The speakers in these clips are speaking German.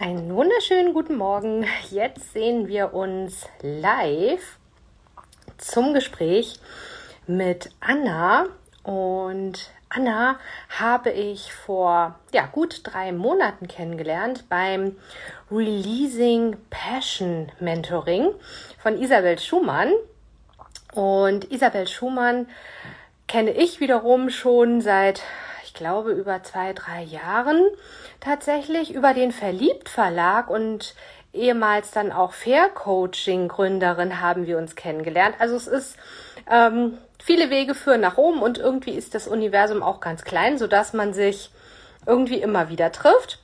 Einen wunderschönen guten Morgen. Jetzt sehen wir uns live zum Gespräch mit Anna. Und Anna habe ich vor ja, gut drei Monaten kennengelernt beim Releasing Passion Mentoring von Isabel Schumann. Und Isabel Schumann kenne ich wiederum schon seit glaube, über zwei, drei Jahren tatsächlich über den Verliebt Verlag und ehemals dann auch Fair Coaching Gründerin haben wir uns kennengelernt. Also es ist ähm, viele Wege führen nach oben und irgendwie ist das Universum auch ganz klein, sodass man sich irgendwie immer wieder trifft.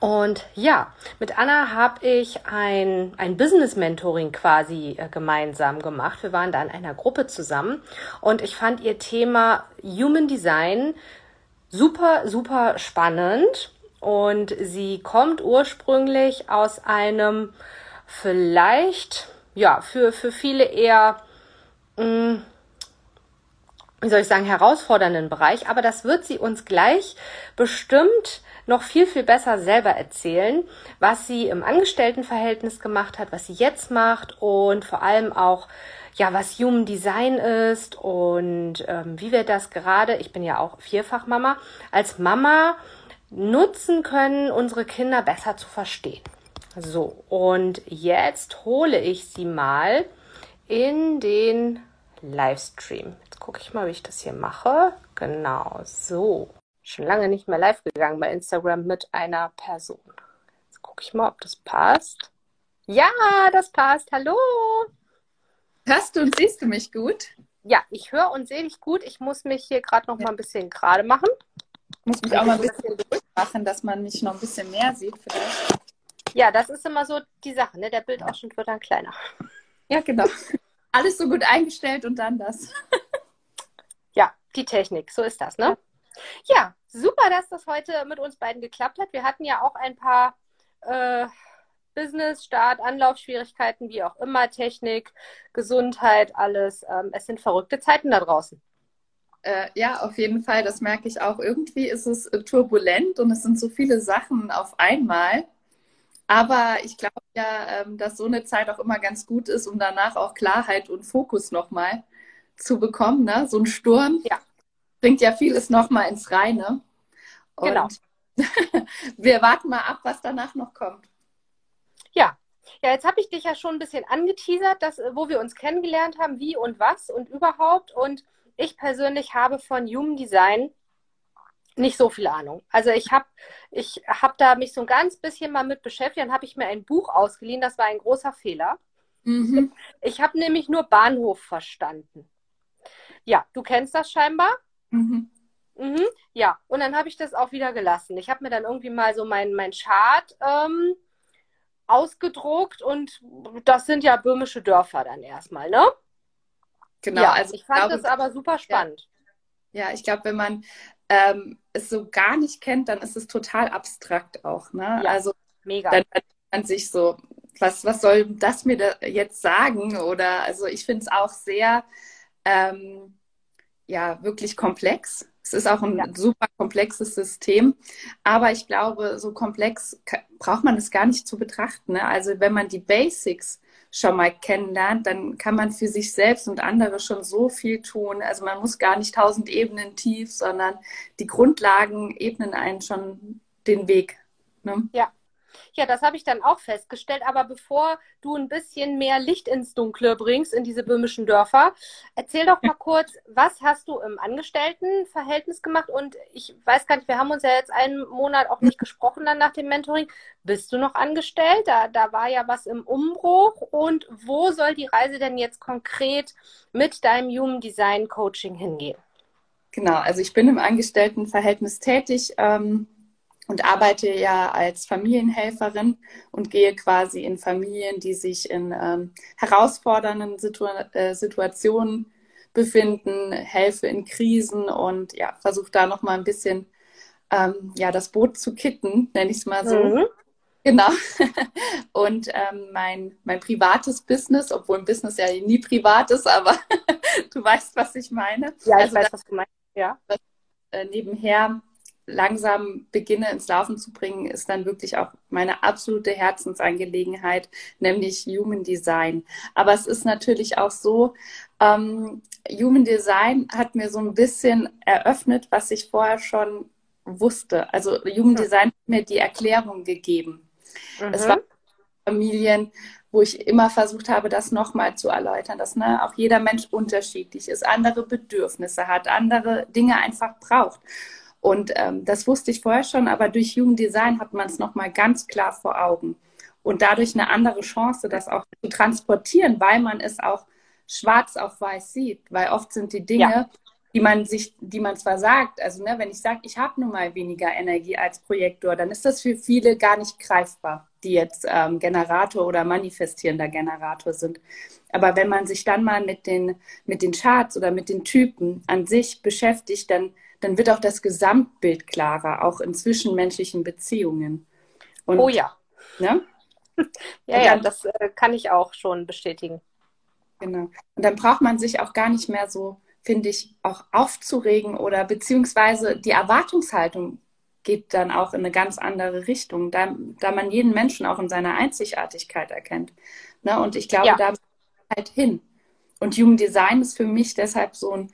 Und ja, mit Anna habe ich ein, ein Business-Mentoring quasi äh, gemeinsam gemacht. Wir waren da in einer Gruppe zusammen und ich fand ihr Thema Human Design super, super spannend. Und sie kommt ursprünglich aus einem vielleicht, ja, für, für viele eher, mh, hm, wie soll ich sagen, herausfordernden Bereich. Aber das wird sie uns gleich bestimmt noch viel, viel besser selber erzählen, was sie im Angestelltenverhältnis gemacht hat, was sie jetzt macht und vor allem auch, ja, was Human Design ist und ähm, wie wir das gerade, ich bin ja auch Vierfachmama, als Mama nutzen können, unsere Kinder besser zu verstehen. So, und jetzt hole ich sie mal in den Livestream. Jetzt gucke ich mal, wie ich das hier mache. Genau, so. Schon lange nicht mehr live gegangen bei Instagram mit einer Person. Jetzt gucke ich mal, ob das passt. Ja, das passt. Hallo. Hörst du und siehst du mich gut? Ja, ich höre und sehe dich gut. Ich muss mich hier gerade noch mal ein bisschen gerade machen. Ich muss mich auch mal ein bisschen durchmachen, dass man mich noch ein bisschen mehr sieht vielleicht. Ja, das ist immer so die Sache, ne? Der Bildausschnitt wird dann kleiner. Ja, genau. Alles so gut eingestellt und dann das. ja, die Technik, so ist das, ne? Ja, super, dass das heute mit uns beiden geklappt hat. Wir hatten ja auch ein paar äh, Business, Start, Anlaufschwierigkeiten, wie auch immer, Technik, Gesundheit, alles. Ähm, es sind verrückte Zeiten da draußen. Äh, ja, auf jeden Fall. Das merke ich auch. Irgendwie ist es äh, turbulent und es sind so viele Sachen auf einmal. Aber ich glaube ja, ähm, dass so eine Zeit auch immer ganz gut ist, um danach auch Klarheit und Fokus nochmal zu bekommen. Ne? So ein Sturm ja. bringt ja vieles nochmal ins Reine. Und genau. wir warten mal ab, was danach noch kommt. Ja, ja, jetzt habe ich dich ja schon ein bisschen angeteasert, dass, wo wir uns kennengelernt haben, wie und was und überhaupt. Und ich persönlich habe von Human Design nicht so viel Ahnung. Also ich habe ich hab da mich so ein ganz bisschen mal mit beschäftigt. Dann habe ich mir ein Buch ausgeliehen. Das war ein großer Fehler. Mhm. Ich habe nämlich nur Bahnhof verstanden. Ja, du kennst das scheinbar. Mhm. Mhm, ja, und dann habe ich das auch wieder gelassen. Ich habe mir dann irgendwie mal so mein, mein Chart ähm, ausgedruckt und das sind ja böhmische Dörfer dann erstmal, ne? Genau, ja, also ich fand glaube, das aber super spannend. Ja, ja ich glaube, wenn man ähm, es so gar nicht kennt, dann ist es total abstrakt auch, ne? Ja, also mega. Dann hat man sich so, was, was soll das mir da jetzt sagen? Oder also ich finde es auch sehr ähm, ja wirklich komplex. Es ist auch ein ja. super komplexes System, aber ich glaube, so komplex braucht man es gar nicht zu betrachten. Ne? Also wenn man die Basics schon mal kennenlernt, dann kann man für sich selbst und andere schon so viel tun. Also man muss gar nicht tausend Ebenen tief, sondern die Grundlagen ebnen einen schon den Weg. Ne? Ja, ja, das habe ich dann auch festgestellt. Aber bevor du ein bisschen mehr Licht ins Dunkle bringst, in diese böhmischen Dörfer, erzähl doch mal kurz, was hast du im Angestelltenverhältnis gemacht? Und ich weiß gar nicht, wir haben uns ja jetzt einen Monat auch nicht gesprochen dann nach dem Mentoring. Bist du noch angestellt? Da, da war ja was im Umbruch. Und wo soll die Reise denn jetzt konkret mit deinem Human Design Coaching hingehen? Genau, also ich bin im Angestelltenverhältnis tätig. Ähm und arbeite ja als Familienhelferin und gehe quasi in Familien, die sich in ähm, herausfordernden Situ äh, Situationen befinden, helfe in Krisen und ja, versuche da nochmal ein bisschen ähm, ja, das Boot zu kitten, nenne ich es mal so. Mhm. Genau. Und ähm, mein, mein privates Business, obwohl ein Business ja nie privat ist, aber du weißt, was ich meine. Ja, ich also, weiß, was du meinst. Ja. Äh, nebenher langsam beginne ins Laufen zu bringen, ist dann wirklich auch meine absolute Herzensangelegenheit, nämlich Human Design. Aber es ist natürlich auch so, ähm, Human Design hat mir so ein bisschen eröffnet, was ich vorher schon wusste. Also Human Design hat mir die Erklärung gegeben. Mhm. Es war Familien, wo ich immer versucht habe, das nochmal zu erläutern, dass ne, auch jeder Mensch unterschiedlich ist, andere Bedürfnisse hat, andere Dinge einfach braucht. Und ähm, das wusste ich vorher schon, aber durch Jugenddesign hat man es nochmal ganz klar vor Augen. Und dadurch eine andere Chance, das auch zu transportieren, weil man es auch schwarz auf weiß sieht. Weil oft sind die Dinge, ja. die man sich, die man zwar sagt, also ne, wenn ich sage, ich habe nun mal weniger Energie als Projektor, dann ist das für viele gar nicht greifbar, die jetzt ähm, Generator oder manifestierender Generator sind. Aber wenn man sich dann mal mit den, mit den Charts oder mit den Typen an sich beschäftigt, dann dann wird auch das Gesamtbild klarer, auch in zwischenmenschlichen Beziehungen. Und, oh ja. Ne? ja, dann, ja, das äh, kann ich auch schon bestätigen. Genau. Und dann braucht man sich auch gar nicht mehr so, finde ich, auch aufzuregen oder beziehungsweise die Erwartungshaltung geht dann auch in eine ganz andere Richtung, da, da man jeden Menschen auch in seiner Einzigartigkeit erkennt. Ne? Und ich glaube, ja. da halt hin. Und Jugenddesign ist für mich deshalb so ein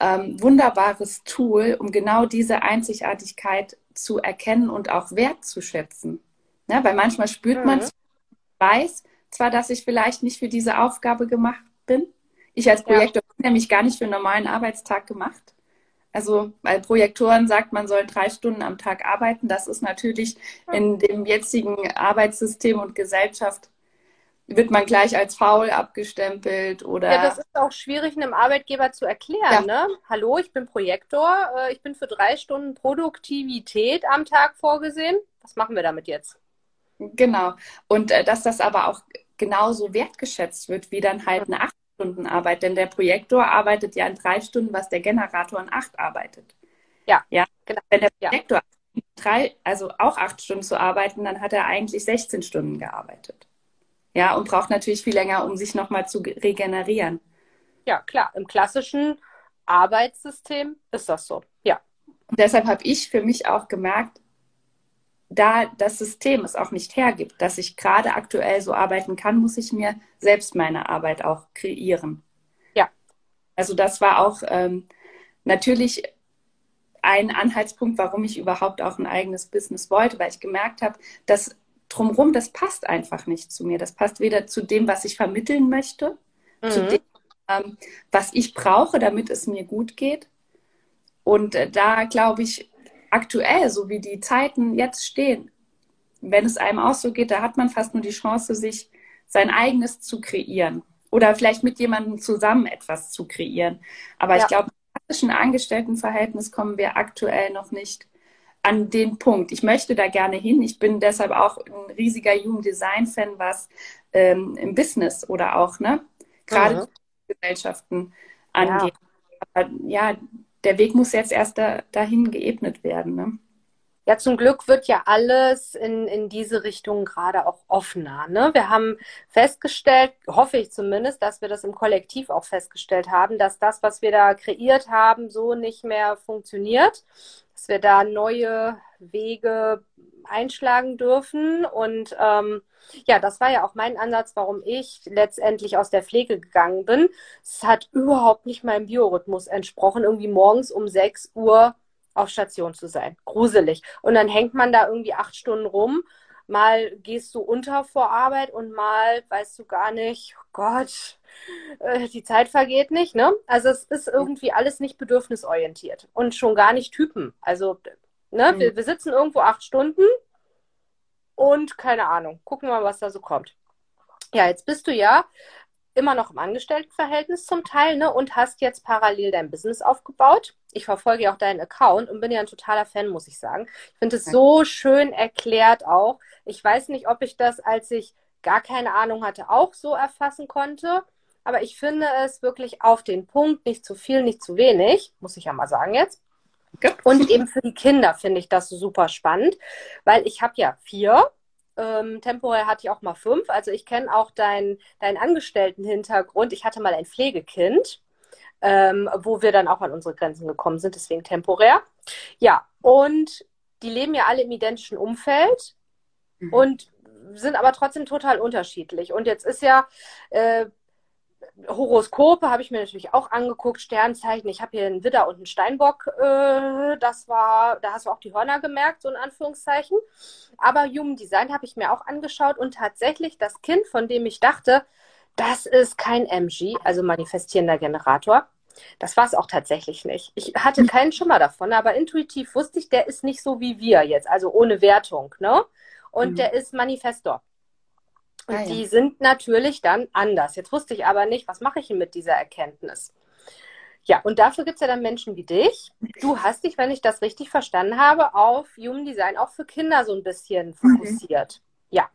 ähm, wunderbares Tool, um genau diese Einzigartigkeit zu erkennen und auch wertzuschätzen. Ja, weil manchmal spürt mhm. man, weiß zwar, dass ich vielleicht nicht für diese Aufgabe gemacht bin. Ich als Projektor ja. bin nämlich gar nicht für einen normalen Arbeitstag gemacht. Also, weil Projektoren sagt, man soll drei Stunden am Tag arbeiten. Das ist natürlich in dem jetzigen Arbeitssystem und Gesellschaft wird man gleich als faul abgestempelt oder. Ja, das ist auch schwierig einem Arbeitgeber zu erklären. Ja. Ne? Hallo, ich bin Projektor, äh, ich bin für drei Stunden Produktivität am Tag vorgesehen. Was machen wir damit jetzt? Genau. Und äh, dass das aber auch genauso wertgeschätzt wird wie dann halt eine acht Stunden Arbeit, denn der Projektor arbeitet ja in drei Stunden, was der Generator in acht arbeitet. Ja, ja. Genau. Wenn der Projektor ja. drei, also auch acht Stunden zu arbeiten, dann hat er eigentlich 16 Stunden gearbeitet. Ja, und braucht natürlich viel länger, um sich nochmal zu regenerieren. Ja, klar. Im klassischen Arbeitssystem ist das so. Ja. Und deshalb habe ich für mich auch gemerkt, da das System es auch nicht hergibt, dass ich gerade aktuell so arbeiten kann, muss ich mir selbst meine Arbeit auch kreieren. Ja. Also das war auch ähm, natürlich ein Anhaltspunkt, warum ich überhaupt auch ein eigenes Business wollte, weil ich gemerkt habe, dass drumherum, das passt einfach nicht zu mir. Das passt weder zu dem, was ich vermitteln möchte, mhm. zu dem, ähm, was ich brauche, damit es mir gut geht. Und äh, da glaube ich, aktuell, so wie die Zeiten jetzt stehen, wenn es einem auch so geht, da hat man fast nur die Chance, sich sein eigenes zu kreieren. Oder vielleicht mit jemandem zusammen etwas zu kreieren. Aber ja. ich glaube, im klassischen Angestelltenverhältnis kommen wir aktuell noch nicht an den Punkt. Ich möchte da gerne hin. Ich bin deshalb auch ein riesiger Jugenddesign-Fan, was ähm, im Business oder auch, ne, gerade mhm. Gesellschaften angeht. Ja. Aber ja, der Weg muss jetzt erst da, dahin geebnet werden. Ne? Ja, zum Glück wird ja alles in, in diese Richtung gerade auch offener. Ne? Wir haben festgestellt, hoffe ich zumindest, dass wir das im Kollektiv auch festgestellt haben, dass das, was wir da kreiert haben, so nicht mehr funktioniert, dass wir da neue Wege einschlagen dürfen. Und ähm, ja, das war ja auch mein Ansatz, warum ich letztendlich aus der Pflege gegangen bin. Es hat überhaupt nicht meinem Biorhythmus entsprochen, irgendwie morgens um 6 Uhr auf Station zu sein. Gruselig. Und dann hängt man da irgendwie acht Stunden rum. Mal gehst du unter vor Arbeit und mal weißt du gar nicht, oh Gott, äh, die Zeit vergeht nicht, ne? Also es ist irgendwie alles nicht bedürfnisorientiert und schon gar nicht Typen. Also, ne, mhm. wir, wir sitzen irgendwo acht Stunden und keine Ahnung, gucken wir mal, was da so kommt. Ja, jetzt bist du ja immer noch im Angestelltenverhältnis zum Teil, ne? Und hast jetzt parallel dein Business aufgebaut. Ich verfolge ja auch deinen Account und bin ja ein totaler Fan, muss ich sagen. Ich finde es so schön erklärt auch. Ich weiß nicht, ob ich das, als ich gar keine Ahnung hatte, auch so erfassen konnte. Aber ich finde es wirklich auf den Punkt, nicht zu viel, nicht zu wenig, muss ich ja mal sagen jetzt. Und eben für die Kinder finde ich das super spannend, weil ich habe ja vier ähm, temporär hatte ich auch mal fünf. Also ich kenne auch deinen dein Angestellten-Hintergrund. Ich hatte mal ein Pflegekind, ähm, wo wir dann auch an unsere Grenzen gekommen sind, deswegen temporär. Ja, und die leben ja alle im identischen Umfeld mhm. und sind aber trotzdem total unterschiedlich. Und jetzt ist ja äh, Horoskope habe ich mir natürlich auch angeguckt, Sternzeichen. Ich habe hier einen Widder und einen Steinbock. Äh, das war, da hast du auch die Hörner gemerkt, so in Anführungszeichen. Aber Human Design habe ich mir auch angeschaut und tatsächlich das Kind, von dem ich dachte, das ist kein MG, also manifestierender Generator. Das war es auch tatsächlich nicht. Ich hatte keinen Schimmer davon, aber intuitiv wusste ich, der ist nicht so wie wir jetzt, also ohne Wertung, ne? Und mhm. der ist Manifestor. Und ah, ja. die sind natürlich dann anders. Jetzt wusste ich aber nicht, was mache ich denn mit dieser Erkenntnis? Ja, und dafür gibt es ja dann Menschen wie dich. Du hast dich, wenn ich das richtig verstanden habe, auf Human Design auch für Kinder so ein bisschen mhm. fokussiert. Mhm. Ja.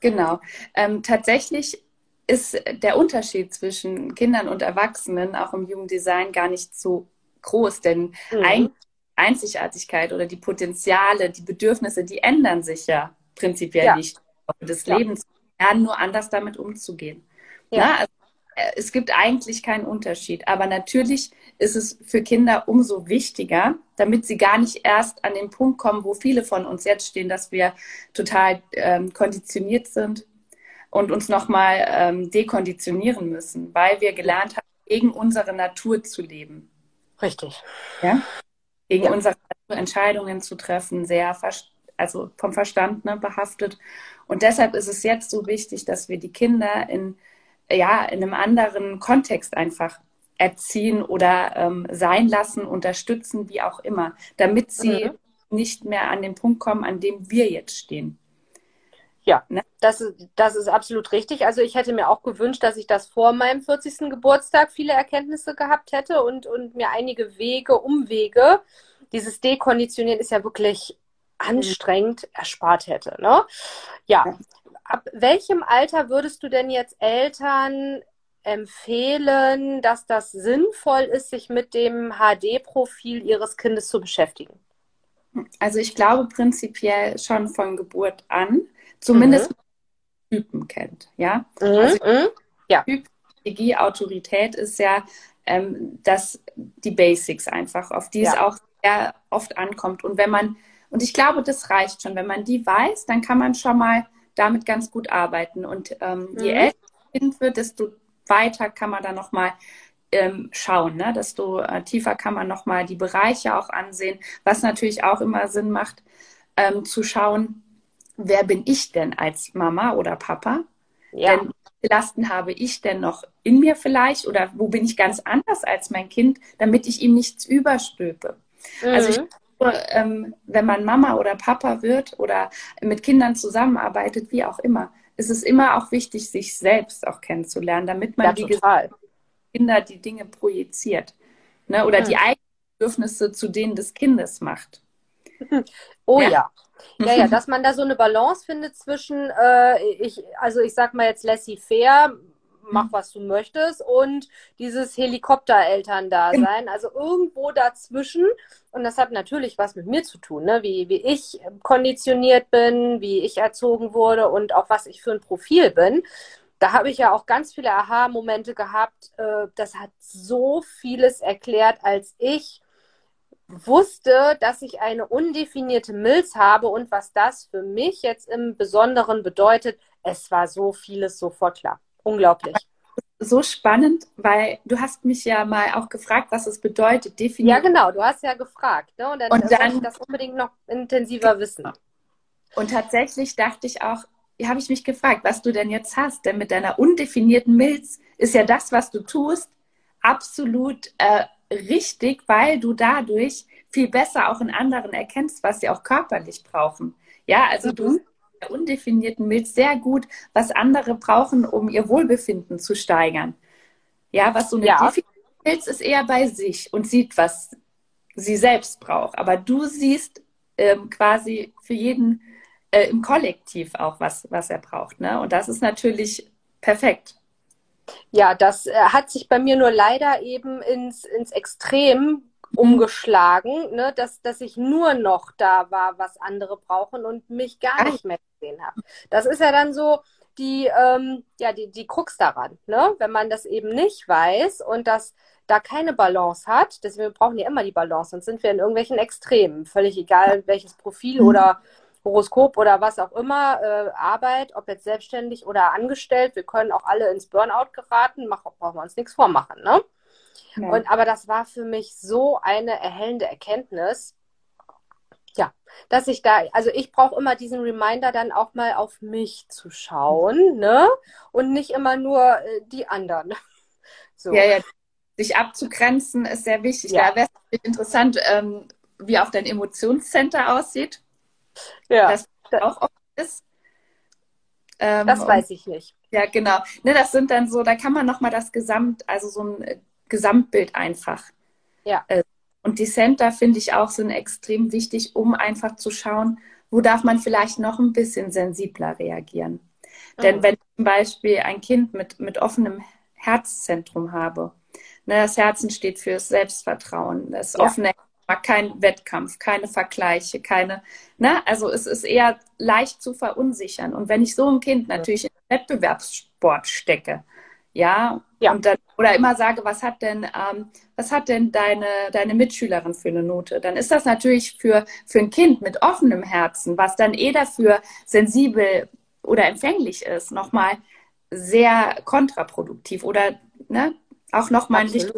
Genau. Ähm, tatsächlich ist der Unterschied zwischen Kindern und Erwachsenen auch im Human Design gar nicht so groß, denn mhm. Einzigartigkeit oder die Potenziale, die Bedürfnisse, die ändern sich ja prinzipiell ja. nicht des ja. Lebens lernen, nur anders damit umzugehen. Ja. Na, also, äh, es gibt eigentlich keinen Unterschied. Aber natürlich ist es für Kinder umso wichtiger, damit sie gar nicht erst an den Punkt kommen, wo viele von uns jetzt stehen, dass wir total ähm, konditioniert sind und uns nochmal ähm, dekonditionieren müssen, weil wir gelernt haben, gegen unsere Natur zu leben. Richtig. Ja? Gegen ja. unsere Natur Entscheidungen zu treffen, sehr also vom Verstand ne, behaftet. Und deshalb ist es jetzt so wichtig, dass wir die Kinder in, ja, in einem anderen Kontext einfach erziehen oder ähm, sein lassen, unterstützen, wie auch immer, damit sie mhm. nicht mehr an den Punkt kommen, an dem wir jetzt stehen. Ja, ne? das, ist, das ist absolut richtig. Also ich hätte mir auch gewünscht, dass ich das vor meinem 40. Geburtstag viele Erkenntnisse gehabt hätte und, und mir einige Wege, Umwege. Dieses Dekonditionieren ist ja wirklich anstrengend erspart hätte. Ne? Ja, ab welchem Alter würdest du denn jetzt Eltern empfehlen, dass das sinnvoll ist, sich mit dem HD-Profil ihres Kindes zu beschäftigen? Also ich glaube prinzipiell schon von Geburt an, zumindest mhm. Typen kennt, ja. Mhm. Also mhm. ja. Typ, Strategie, Autorität ist ja ähm, das, die Basics einfach, auf die ja. es auch sehr oft ankommt. Und wenn man und ich glaube, das reicht schon. Wenn man die weiß, dann kann man schon mal damit ganz gut arbeiten. Und ähm, mhm. je älter das Kind wird, desto weiter kann man da nochmal ähm, schauen. Ne? Desto äh, tiefer kann man nochmal die Bereiche auch ansehen, was natürlich auch immer Sinn macht, ähm, zu schauen, wer bin ich denn als Mama oder Papa? Ja. Denn Lasten habe ich denn noch in mir vielleicht oder wo bin ich ganz anders als mein Kind, damit ich ihm nichts überstülpe? Mhm. Also ich mhm ähm, wenn man Mama oder Papa wird oder mit Kindern zusammenarbeitet, wie auch immer, ist es immer auch wichtig, sich selbst auch kennenzulernen, damit man ja, die. Kinder die Dinge projiziert. Ne? Oder mhm. die eigenen Bedürfnisse zu denen des Kindes macht. Oh ja. ja. Ja, ja, dass man da so eine Balance findet zwischen, äh, ich, also ich sag mal jetzt laissez-faire, mach was du möchtest und dieses Helikoptereltern-Dasein, genau. also irgendwo dazwischen. Und das hat natürlich was mit mir zu tun, ne? wie, wie ich konditioniert bin, wie ich erzogen wurde und auch was ich für ein Profil bin da habe ich ja auch ganz viele Aha-Momente gehabt. Äh, das hat so vieles erklärt, als ich wusste, dass ich eine undefinierte Milz habe und was das für mich jetzt im Besonderen bedeutet. Es war so vieles sofort klar. Unglaublich. So spannend, weil du hast mich ja mal auch gefragt, was es bedeutet, definiert. Ja, genau, du hast ja gefragt. Ne? Und dann, und dann ich das unbedingt noch intensiver wissen. Und tatsächlich dachte ich auch, habe ich mich gefragt, was du denn jetzt hast. Denn mit deiner undefinierten Milz ist ja das, was du tust, absolut äh, richtig, weil du dadurch viel besser auch in anderen erkennst, was sie auch körperlich brauchen. Ja, also mhm. du der undefinierten Milz sehr gut, was andere brauchen, um ihr Wohlbefinden zu steigern. Ja, was so eine ja. definierte Milz ist eher bei sich und sieht, was sie selbst braucht. Aber du siehst ähm, quasi für jeden äh, im Kollektiv auch, was, was er braucht. Ne? Und das ist natürlich perfekt. Ja, das äh, hat sich bei mir nur leider eben ins, ins Extrem umgeschlagen, ne? dass, dass ich nur noch da war, was andere brauchen und mich gar nicht mehr gesehen habe. Das ist ja dann so die, ähm, ja, die, die Krux daran, ne? wenn man das eben nicht weiß und das da keine Balance hat, deswegen brauchen wir immer die Balance, sonst sind wir in irgendwelchen Extremen, völlig egal welches Profil mhm. oder Horoskop oder was auch immer, äh, Arbeit, ob jetzt selbstständig oder angestellt, wir können auch alle ins Burnout geraten, mach, brauchen wir uns nichts vormachen, ne? Ja. Und aber das war für mich so eine erhellende Erkenntnis, ja, dass ich da, also ich brauche immer diesen Reminder dann auch mal auf mich zu schauen, ne? Und nicht immer nur äh, die anderen. So. Ja, ja. Sich abzugrenzen ist sehr wichtig. Ja. Da wäre es interessant, ähm, wie auch dein Emotionscenter aussieht. Ja. Das auch oft ist. Ähm, das weiß ich nicht. Ja, genau. Ne, das sind dann so, da kann man nochmal das Gesamt, also so ein äh, Gesamtbild einfach. Ja. Äh, und die Center finde ich auch sind extrem wichtig, um einfach zu schauen, wo darf man vielleicht noch ein bisschen sensibler reagieren. Mhm. Denn wenn ich zum Beispiel ein Kind mit, mit offenem Herzzentrum habe, ne, das Herzen steht für Selbstvertrauen, das ja. offene kein Wettkampf, keine Vergleiche, keine, ne? Also es ist eher leicht zu verunsichern. Und wenn ich so ein Kind natürlich in Wettbewerbssport stecke, ja, ja. und dann oder immer sage, was hat denn, ähm, was hat denn deine, deine Mitschülerin für eine Note? Dann ist das natürlich für, für ein Kind mit offenem Herzen, was dann eh dafür sensibel oder empfänglich ist, nochmal sehr kontraproduktiv oder ne, auch nochmal ein Licht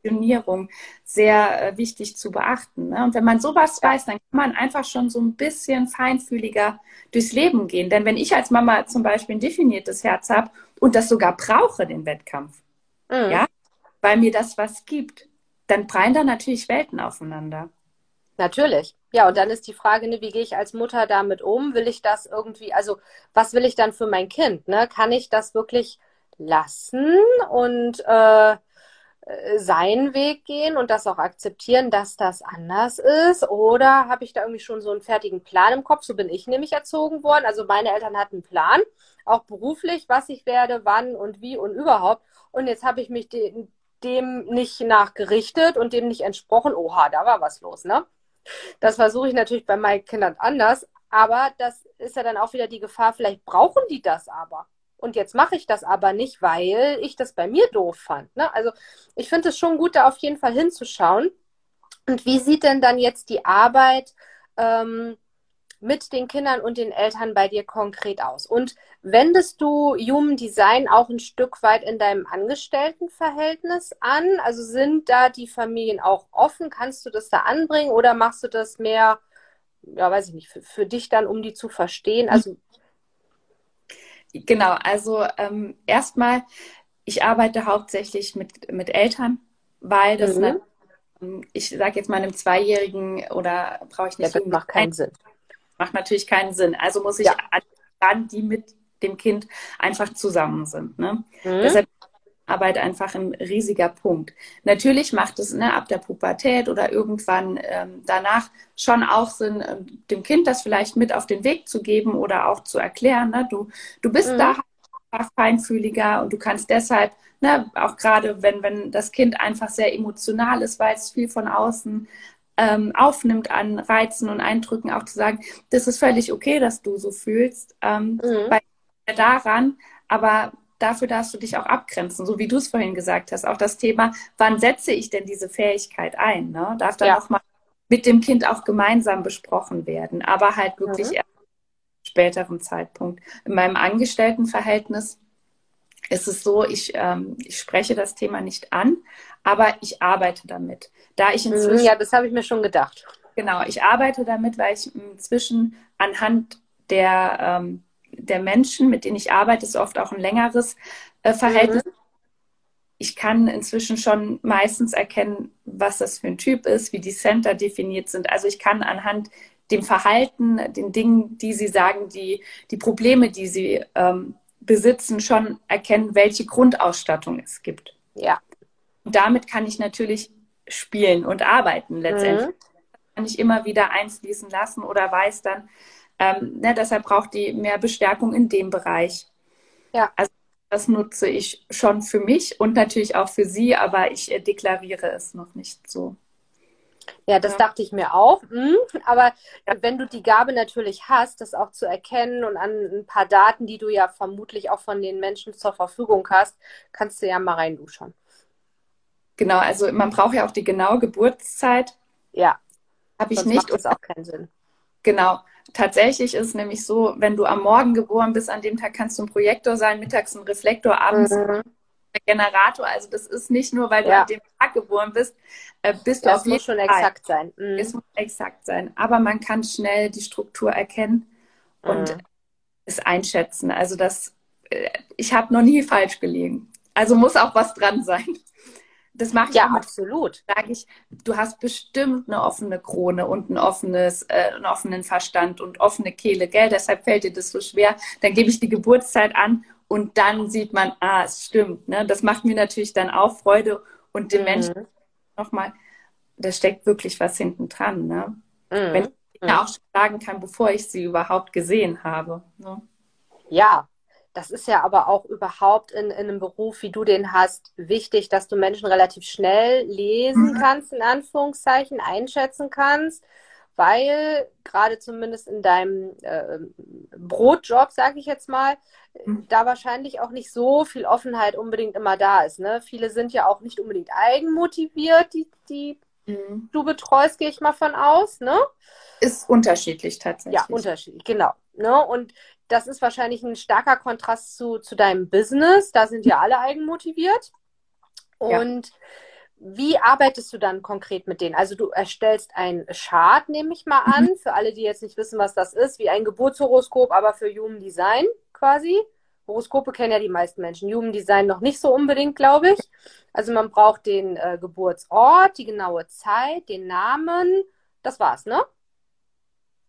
Positionierung sehr äh, wichtig zu beachten. Ne? Und wenn man sowas weiß, dann kann man einfach schon so ein bisschen feinfühliger durchs Leben gehen. Denn wenn ich als Mama zum Beispiel ein definiertes Herz habe und das sogar brauche, den Wettkampf, mhm. ja, weil mir das was gibt, dann prallen da natürlich Welten aufeinander. Natürlich. Ja, und dann ist die Frage, ne, wie gehe ich als Mutter damit um? Will ich das irgendwie, also was will ich dann für mein Kind? Ne? Kann ich das wirklich lassen und äh, seinen Weg gehen und das auch akzeptieren, dass das anders ist? Oder habe ich da irgendwie schon so einen fertigen Plan im Kopf? So bin ich nämlich erzogen worden. Also meine Eltern hatten einen Plan, auch beruflich, was ich werde, wann und wie und überhaupt. Und jetzt habe ich mich de dem nicht nachgerichtet und dem nicht entsprochen. Oha, da war was los, ne? Das versuche ich natürlich bei meinen Kindern anders. Aber das ist ja dann auch wieder die Gefahr, vielleicht brauchen die das aber. Und jetzt mache ich das aber nicht, weil ich das bei mir doof fand. Ne? Also ich finde es schon gut, da auf jeden Fall hinzuschauen. Und wie sieht denn dann jetzt die Arbeit ähm, mit den Kindern und den Eltern bei dir konkret aus? Und wendest du Human Design auch ein Stück weit in deinem Angestelltenverhältnis an? Also sind da die Familien auch offen? Kannst du das da anbringen oder machst du das mehr, ja, weiß ich nicht, für, für dich dann, um die zu verstehen? Also Genau, also ähm, erstmal, ich arbeite hauptsächlich mit, mit Eltern, weil das, mhm. eine, ähm, ich sage jetzt mal einem Zweijährigen oder brauche ich nicht. Ja, das macht keinen Sinn. Macht natürlich keinen Sinn. Also muss ich ja. an, die mit dem Kind einfach zusammen sind. Ne? Mhm. Deshalb Arbeit einfach ein riesiger Punkt. Natürlich macht es ne, ab der Pubertät oder irgendwann ähm, danach schon auch Sinn, ähm, dem Kind das vielleicht mit auf den Weg zu geben oder auch zu erklären. Ne? Du, du bist mhm. da feinfühliger und du kannst deshalb, ne, auch gerade wenn, wenn das Kind einfach sehr emotional ist, weil es viel von außen ähm, aufnimmt an Reizen und Eindrücken, auch zu sagen, das ist völlig okay, dass du so fühlst, ähm, mhm. weil daran, aber dafür darfst du dich auch abgrenzen, so wie du es vorhin gesagt hast. Auch das Thema, wann setze ich denn diese Fähigkeit ein? Ne? Darf dann ja. auch mal mit dem Kind auch gemeinsam besprochen werden, aber halt wirklich mhm. erst späteren Zeitpunkt. In meinem Angestelltenverhältnis ist es so, ich, ähm, ich spreche das Thema nicht an, aber ich arbeite damit. Da ich mhm, inzwischen, ja, das habe ich mir schon gedacht. Genau, ich arbeite damit, weil ich inzwischen anhand der, ähm, der Menschen, mit denen ich arbeite, ist oft auch ein längeres äh, Verhältnis. Mhm. Ich kann inzwischen schon meistens erkennen, was das für ein Typ ist, wie die Center definiert sind. Also ich kann anhand dem Verhalten, den Dingen, die sie sagen, die, die Probleme, die sie ähm, besitzen, schon erkennen, welche Grundausstattung es gibt. Ja. Und damit kann ich natürlich spielen und arbeiten letztendlich. Mhm. Kann ich immer wieder einfließen lassen oder weiß dann, ähm, ne, deshalb braucht die mehr Bestärkung in dem Bereich. Ja. Also das nutze ich schon für mich und natürlich auch für sie, aber ich äh, deklariere es noch nicht so. Ja, das ja. dachte ich mir auch. Mhm. Aber wenn du die Gabe natürlich hast, das auch zu erkennen und an ein paar Daten, die du ja vermutlich auch von den Menschen zur Verfügung hast, kannst du ja mal reinduschen. Genau, also man braucht ja auch die genaue Geburtszeit. Ja. Habe ich nicht. Macht das auch keinen Sinn. Genau. Tatsächlich ist es nämlich so, wenn du am Morgen geboren bist, an dem Tag kannst du ein Projektor sein, mittags ein Reflektor, abends mhm. Generator. Also das ist nicht nur, weil du ja. an dem Tag geboren bist, äh, bist du das auf jeden muss schon Fall. exakt sein. Mhm. Es muss exakt sein. Aber man kann schnell die Struktur erkennen und mhm. es einschätzen. Also das, äh, ich habe noch nie falsch gelegen. Also muss auch was dran sein. Das mache ich ja absolut. Sage ich, du hast bestimmt eine offene Krone und ein offenes, äh, einen offenen Verstand und offene Kehle, gell? Deshalb fällt dir das so schwer. Dann gebe ich die Geburtszeit an und dann sieht man, ah, es stimmt. Ne? Das macht mir natürlich dann auch Freude und dem mhm. Menschen nochmal, da steckt wirklich was hinten dran. Ne? Mhm. Wenn ich mhm. auch schon sagen kann, bevor ich sie überhaupt gesehen habe. Ne? Ja, das ist ja aber auch überhaupt in, in, einem Beruf, wie du den hast, wichtig, dass du Menschen relativ schnell lesen mhm. kannst, in Anführungszeichen, einschätzen kannst weil gerade zumindest in deinem äh, Brotjob, sage ich jetzt mal, mhm. da wahrscheinlich auch nicht so viel Offenheit unbedingt immer da ist. Ne? Viele sind ja auch nicht unbedingt eigenmotiviert, die, die mhm. du betreust, gehe ich mal von aus. Ne? Ist unterschiedlich tatsächlich. Ja, unterschiedlich, genau. Ne? Und das ist wahrscheinlich ein starker Kontrast zu, zu deinem Business. Da sind ja alle eigenmotiviert. Und ja wie arbeitest du dann konkret mit denen? Also du erstellst ein Chart, nehme ich mal an, mhm. für alle, die jetzt nicht wissen, was das ist, wie ein Geburtshoroskop, aber für Human Design quasi. Horoskope kennen ja die meisten Menschen, Human Design noch nicht so unbedingt, glaube ich. Also man braucht den äh, Geburtsort, die genaue Zeit, den Namen, das war's, ne?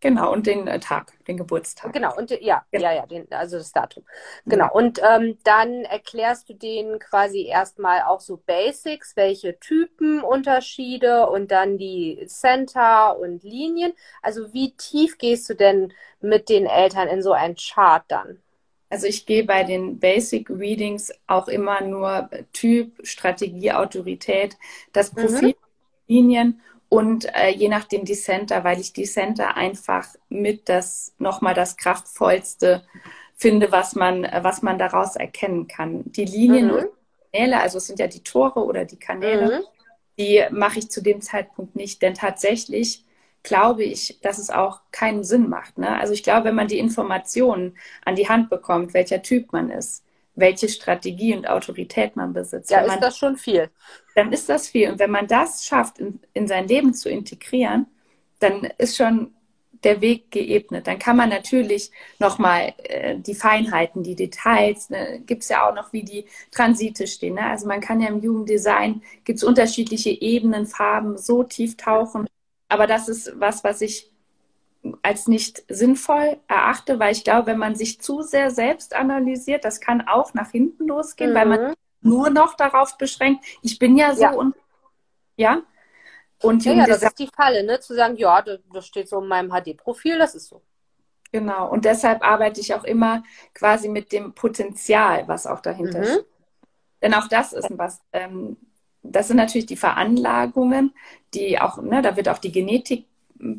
Genau, und den äh, Tag, den Geburtstag. Genau, und ja, genau. ja, ja, den, also das Datum. Genau. Ja. Und ähm, dann erklärst du denen quasi erstmal auch so Basics, welche Typen, Unterschiede und dann die Center und Linien. Also wie tief gehst du denn mit den Eltern in so ein Chart dann? Also ich gehe bei den Basic Readings auch immer nur Typ, Strategie, Autorität, das mhm. Profil, mhm. Linien und äh, je nachdem die Center, weil ich die Center einfach mit das nochmal das kraftvollste finde, was man, was man daraus erkennen kann. Die Linien mhm. und Kanäle, also es sind ja die Tore oder die Kanäle, mhm. die mache ich zu dem Zeitpunkt nicht, denn tatsächlich glaube ich, dass es auch keinen Sinn macht. Ne? Also ich glaube, wenn man die Informationen an die Hand bekommt, welcher Typ man ist, welche Strategie und Autorität man besitzt. Ja, man, ist das schon viel. Dann ist das viel. Und wenn man das schafft, in, in sein Leben zu integrieren, dann ist schon der Weg geebnet. Dann kann man natürlich nochmal äh, die Feinheiten, die Details, ne, gibt es ja auch noch, wie die Transite stehen. Ne? Also man kann ja im Jugenddesign, gibt es unterschiedliche Ebenen, Farben, so tief tauchen. Aber das ist was, was ich als nicht sinnvoll erachte, weil ich glaube, wenn man sich zu sehr selbst analysiert, das kann auch nach hinten losgehen, mhm. weil man mhm. nur noch darauf beschränkt, ich bin ja so ja. und ja. Und ja, ja, das ist die Falle, ne? Zu sagen, ja, das steht so in meinem HD-Profil, das ist so. Genau. Und deshalb arbeite ich auch immer quasi mit dem Potenzial, was auch dahinter mhm. steht. Denn auch das ist was, ähm, das sind natürlich die Veranlagungen, die auch, ne, da wird auch die Genetik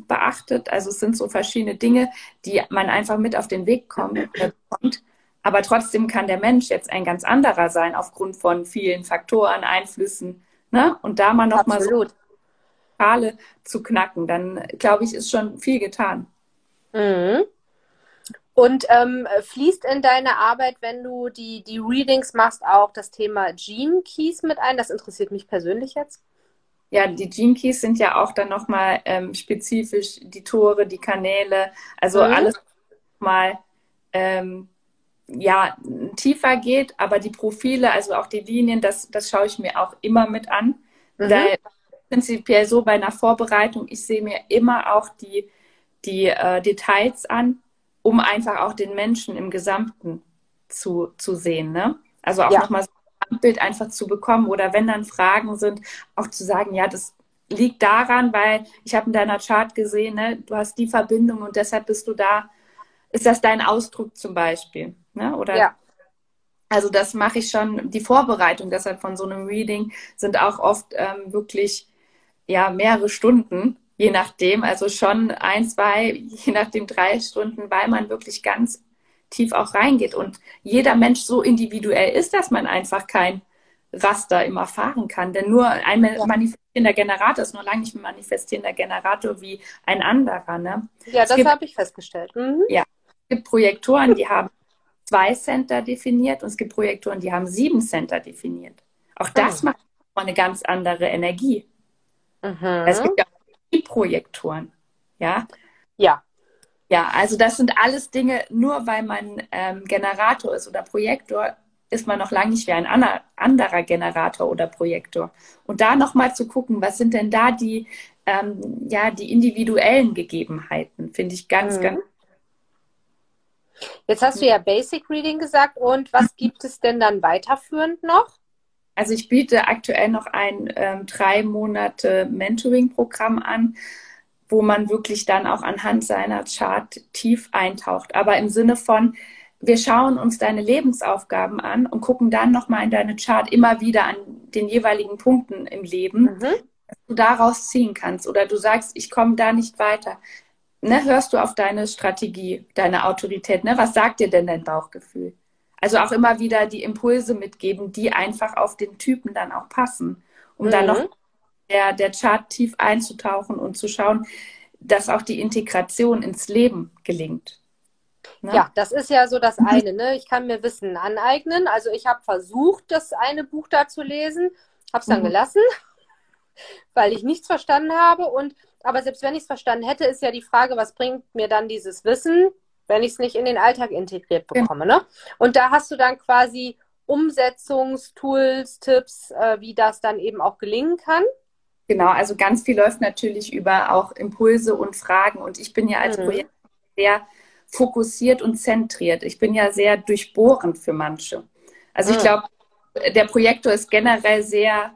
beachtet. Also es sind so verschiedene Dinge, die man einfach mit auf den Weg kommt. Aber trotzdem kann der Mensch jetzt ein ganz anderer sein aufgrund von vielen Faktoren, Einflüssen. Ne? Und da mal noch Absolut. mal so Schale zu knacken, dann glaube ich, ist schon viel getan. Mhm. Und ähm, fließt in deine Arbeit, wenn du die, die Readings machst, auch das Thema Gene Keys mit ein? Das interessiert mich persönlich jetzt. Ja, die Gene Keys sind ja auch dann nochmal ähm, spezifisch die Tore, die Kanäle, also mhm. alles mal ähm, ja, tiefer geht, aber die Profile, also auch die Linien, das, das schaue ich mir auch immer mit an. Mhm. Da, prinzipiell so bei einer Vorbereitung, ich sehe mir immer auch die, die äh, Details an, um einfach auch den Menschen im Gesamten zu, zu sehen. Ne? Also auch ja. nochmal so Bild einfach zu bekommen oder wenn dann Fragen sind, auch zu sagen, ja, das liegt daran, weil ich habe in deiner Chart gesehen, ne, du hast die Verbindung und deshalb bist du da. Ist das dein Ausdruck zum Beispiel? Ne? Oder ja. Also das mache ich schon, die Vorbereitung deshalb von so einem Reading sind auch oft ähm, wirklich ja mehrere Stunden, je nachdem, also schon ein, zwei, je nachdem drei Stunden, weil man wirklich ganz tief auch reingeht und jeder Mensch so individuell ist, dass man einfach kein Raster immer fahren kann. Denn nur ein manifestierender Generator ist nur lange nicht ein manifestierender Generator wie ein anderer. Ne? Ja, das habe ich festgestellt. Mhm. Ja, es gibt Projektoren, die haben zwei Center definiert und es gibt Projektoren, die haben sieben Center definiert. Auch das oh. macht eine ganz andere Energie. Mhm. Es gibt ja auch Projektoren. Ja. Ja. Ja, also das sind alles Dinge, nur weil man ähm, Generator ist oder Projektor, ist man noch lange nicht wie ein anderer Generator oder Projektor. Und da nochmal zu gucken, was sind denn da die, ähm, ja, die individuellen Gegebenheiten, finde ich ganz, mhm. ganz. Jetzt hast du ja Basic Reading gesagt und was gibt es denn dann weiterführend noch? Also ich biete aktuell noch ein ähm, drei Monate Mentoring-Programm an, wo man wirklich dann auch anhand seiner Chart tief eintaucht. Aber im Sinne von, wir schauen uns deine Lebensaufgaben an und gucken dann nochmal in deine Chart immer wieder an den jeweiligen Punkten im Leben, mhm. dass du daraus ziehen kannst. Oder du sagst, ich komme da nicht weiter. Ne, hörst du auf deine Strategie, deine Autorität? Ne? Was sagt dir denn dein Bauchgefühl? Also auch immer wieder die Impulse mitgeben, die einfach auf den Typen dann auch passen, um mhm. dann noch der, der Chart tief einzutauchen und zu schauen, dass auch die Integration ins Leben gelingt. Ne? Ja, das ist ja so das eine. Ne? Ich kann mir Wissen aneignen. Also ich habe versucht, das eine Buch da zu lesen, habe es dann mhm. gelassen, weil ich nichts verstanden habe. Und aber selbst wenn ich es verstanden hätte, ist ja die Frage, was bringt mir dann dieses Wissen? wenn ich es nicht in den Alltag integriert bekomme. Ne? Und da hast du dann quasi Umsetzungstools, Tipps, äh, wie das dann eben auch gelingen kann. Genau, also ganz viel läuft natürlich über auch Impulse und Fragen. Und ich bin ja als mhm. Projekt sehr fokussiert und zentriert. Ich bin ja sehr durchbohrend für manche. Also mhm. ich glaube, der Projektor ist generell sehr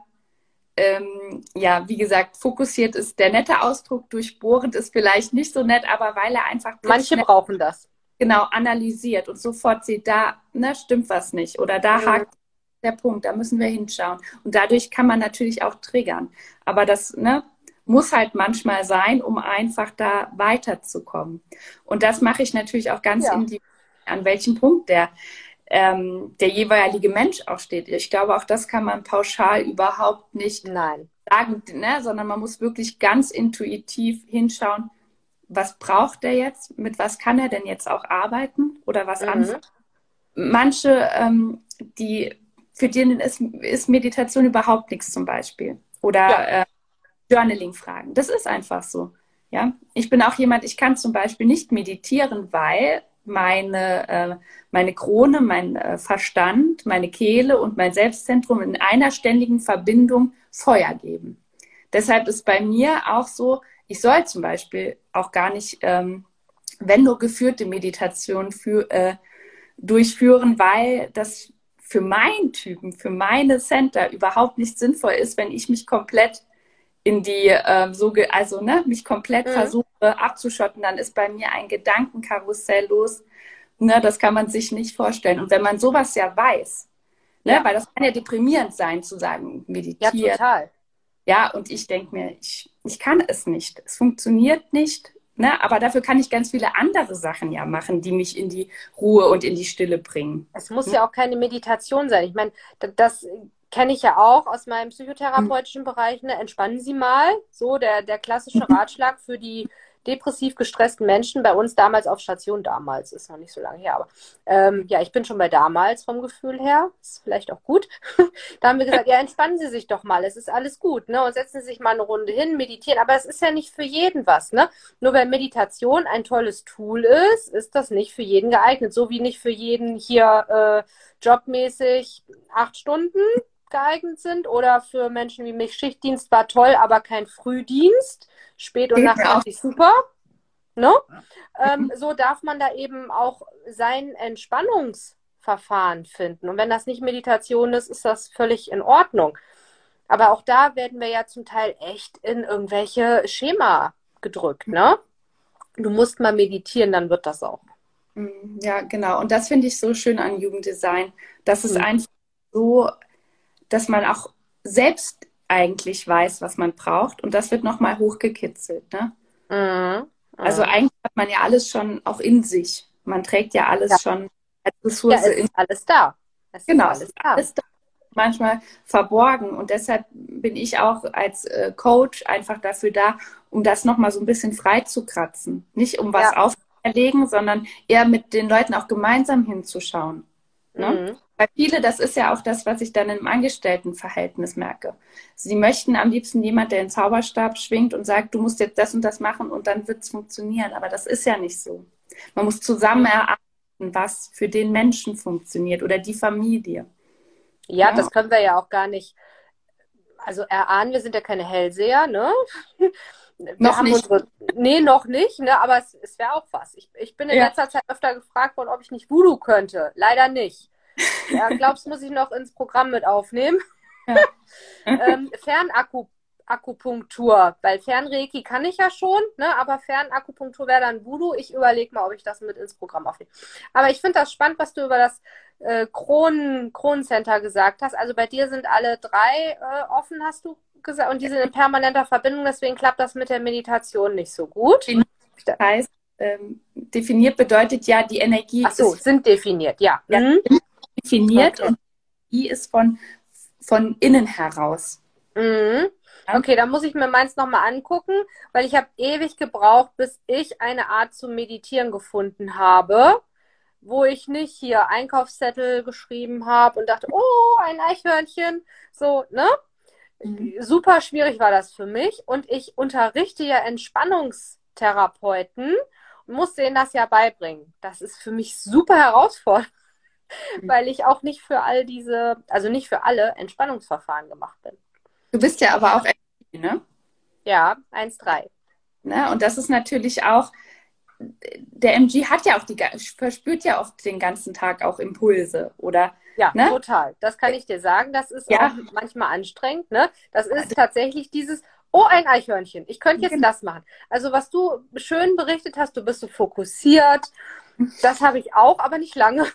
ähm, ja, wie gesagt, fokussiert ist der nette Ausdruck, durchbohrend ist vielleicht nicht so nett, aber weil er einfach. Manche brauchen das. Genau, analysiert und sofort sieht, da ne, stimmt was nicht oder da mhm. hakt der Punkt, da müssen wir hinschauen. Und dadurch kann man natürlich auch triggern. Aber das ne, muss halt manchmal sein, um einfach da weiterzukommen. Und das mache ich natürlich auch ganz ja. individuell, an welchem Punkt der ähm, der jeweilige Mensch auch steht. Ich glaube, auch das kann man pauschal überhaupt nicht Nein. sagen, ne? sondern man muss wirklich ganz intuitiv hinschauen, was braucht er jetzt, mit was kann er denn jetzt auch arbeiten oder was mhm. anfangen. Manche, ähm, die, für denen ist, ist Meditation überhaupt nichts zum Beispiel. Oder ja. äh, Journaling-Fragen. Das ist einfach so. Ja, ich bin auch jemand, ich kann zum Beispiel nicht meditieren, weil meine, äh, meine Krone, mein äh, Verstand, meine Kehle und mein Selbstzentrum in einer ständigen Verbindung Feuer geben. Deshalb ist bei mir auch so, ich soll zum Beispiel auch gar nicht, ähm, wenn nur geführte Meditation für, äh, durchführen, weil das für meinen Typen, für meine Center überhaupt nicht sinnvoll ist, wenn ich mich komplett in die, äh, so, also ne, mich komplett mhm. versuche abzuschotten, dann ist bei mir ein Gedankenkarussell los. Ne, das kann man sich nicht vorstellen. Und wenn man sowas ja weiß, ne, ja. weil das kann ja deprimierend sein, zu sagen, meditieren. Ja, total. Ja, und ich denke mir, ich, ich kann es nicht. Es funktioniert nicht. Ne? Aber dafür kann ich ganz viele andere Sachen ja machen, die mich in die Ruhe und in die Stille bringen. Es muss hm? ja auch keine Meditation sein. Ich meine, das kenne ich ja auch aus meinem psychotherapeutischen hm. Bereich. Ne? Entspannen Sie mal. So der, der klassische Ratschlag für die depressiv gestressten Menschen bei uns damals auf Station, damals ist noch nicht so lange her, aber ähm, ja, ich bin schon bei damals vom Gefühl her, ist vielleicht auch gut. da haben wir gesagt, ja, entspannen Sie sich doch mal, es ist alles gut, ne? Und setzen Sie sich mal eine Runde hin, meditieren, aber es ist ja nicht für jeden was, ne? Nur weil Meditation ein tolles Tool ist, ist das nicht für jeden geeignet, so wie nicht für jeden hier äh, jobmäßig acht Stunden geeignet sind oder für Menschen wie mich Schichtdienst war toll, aber kein Frühdienst. Spät und Nacht ich super. Ne? Ähm, so darf man da eben auch sein Entspannungsverfahren finden. Und wenn das nicht Meditation ist, ist das völlig in Ordnung. Aber auch da werden wir ja zum Teil echt in irgendwelche Schema gedrückt, ne? Du musst mal meditieren, dann wird das auch. Mhm, ja, genau. Und das finde ich so schön an Jugenddesign, dass es mhm. einfach so dass man auch selbst eigentlich weiß, was man braucht und das wird nochmal hochgekitzelt. Ne? Mhm. Also mhm. eigentlich hat man ja alles schon auch in sich. Man trägt ja alles ja. schon als Ressource. Ja, ist alles da. Es genau, alles, da. alles da. Manchmal verborgen und deshalb bin ich auch als äh, Coach einfach dafür da, um das nochmal so ein bisschen frei zu kratzen. Nicht um was ja. aufzuerlegen, sondern eher mit den Leuten auch gemeinsam hinzuschauen. Ne? Mhm. Weil viele, das ist ja auch das, was ich dann im Angestelltenverhältnis merke. Sie möchten am liebsten jemand, der den Zauberstab schwingt und sagt, du musst jetzt das und das machen und dann wird es funktionieren. Aber das ist ja nicht so. Man muss zusammen erarbeiten, was für den Menschen funktioniert oder die Familie. Ja, ja, das können wir ja auch gar nicht. Also erahnen, wir sind ja keine Hellseher, ne? Wir noch nicht. Unsere, nee, noch nicht, ne? aber es, es wäre auch was. Ich, ich bin in ja. letzter Zeit öfter gefragt worden, ob ich nicht Voodoo könnte. Leider nicht. Ja, glaubst muss ich noch ins Programm mit aufnehmen? Ja. ähm, Fernakupunktur, weil Fernreiki kann ich ja schon, ne? aber Fernakupunktur wäre dann Voodoo. Ich überlege mal, ob ich das mit ins Programm aufnehme. Aber ich finde das spannend, was du über das äh, Kronen, Kronencenter gesagt hast. Also bei dir sind alle drei äh, offen, hast du gesagt, und die sind in permanenter Verbindung, deswegen klappt das mit der Meditation nicht so gut. Das heißt, ähm, definiert bedeutet ja, die Energie. Ach so, sind definiert, ja. ja mhm. Definiert okay. und die ist von, von innen heraus. Mhm. Okay, dann muss ich mir meins nochmal angucken, weil ich habe ewig gebraucht, bis ich eine Art zu meditieren gefunden habe, wo ich nicht hier Einkaufszettel geschrieben habe und dachte, oh, ein Eichhörnchen, so, ne? Mhm. Super schwierig war das für mich und ich unterrichte ja Entspannungstherapeuten und muss denen das ja beibringen. Das ist für mich super herausfordernd, mhm. weil ich auch nicht für all diese, also nicht für alle Entspannungsverfahren gemacht bin. Du bist ja aber auch ne? Ja, 1,3. Ne? Und das ist natürlich auch, der MG hat ja auch die, verspürt ja oft den ganzen Tag auch Impulse, oder? Ja, ne? total. Das kann ich dir sagen. Das ist ja. auch manchmal anstrengend. Ne? Das ist also tatsächlich dieses, oh, ein Eichhörnchen. Ich könnte jetzt genau. das machen. Also was du schön berichtet hast, du bist so fokussiert. Das habe ich auch, aber nicht lange.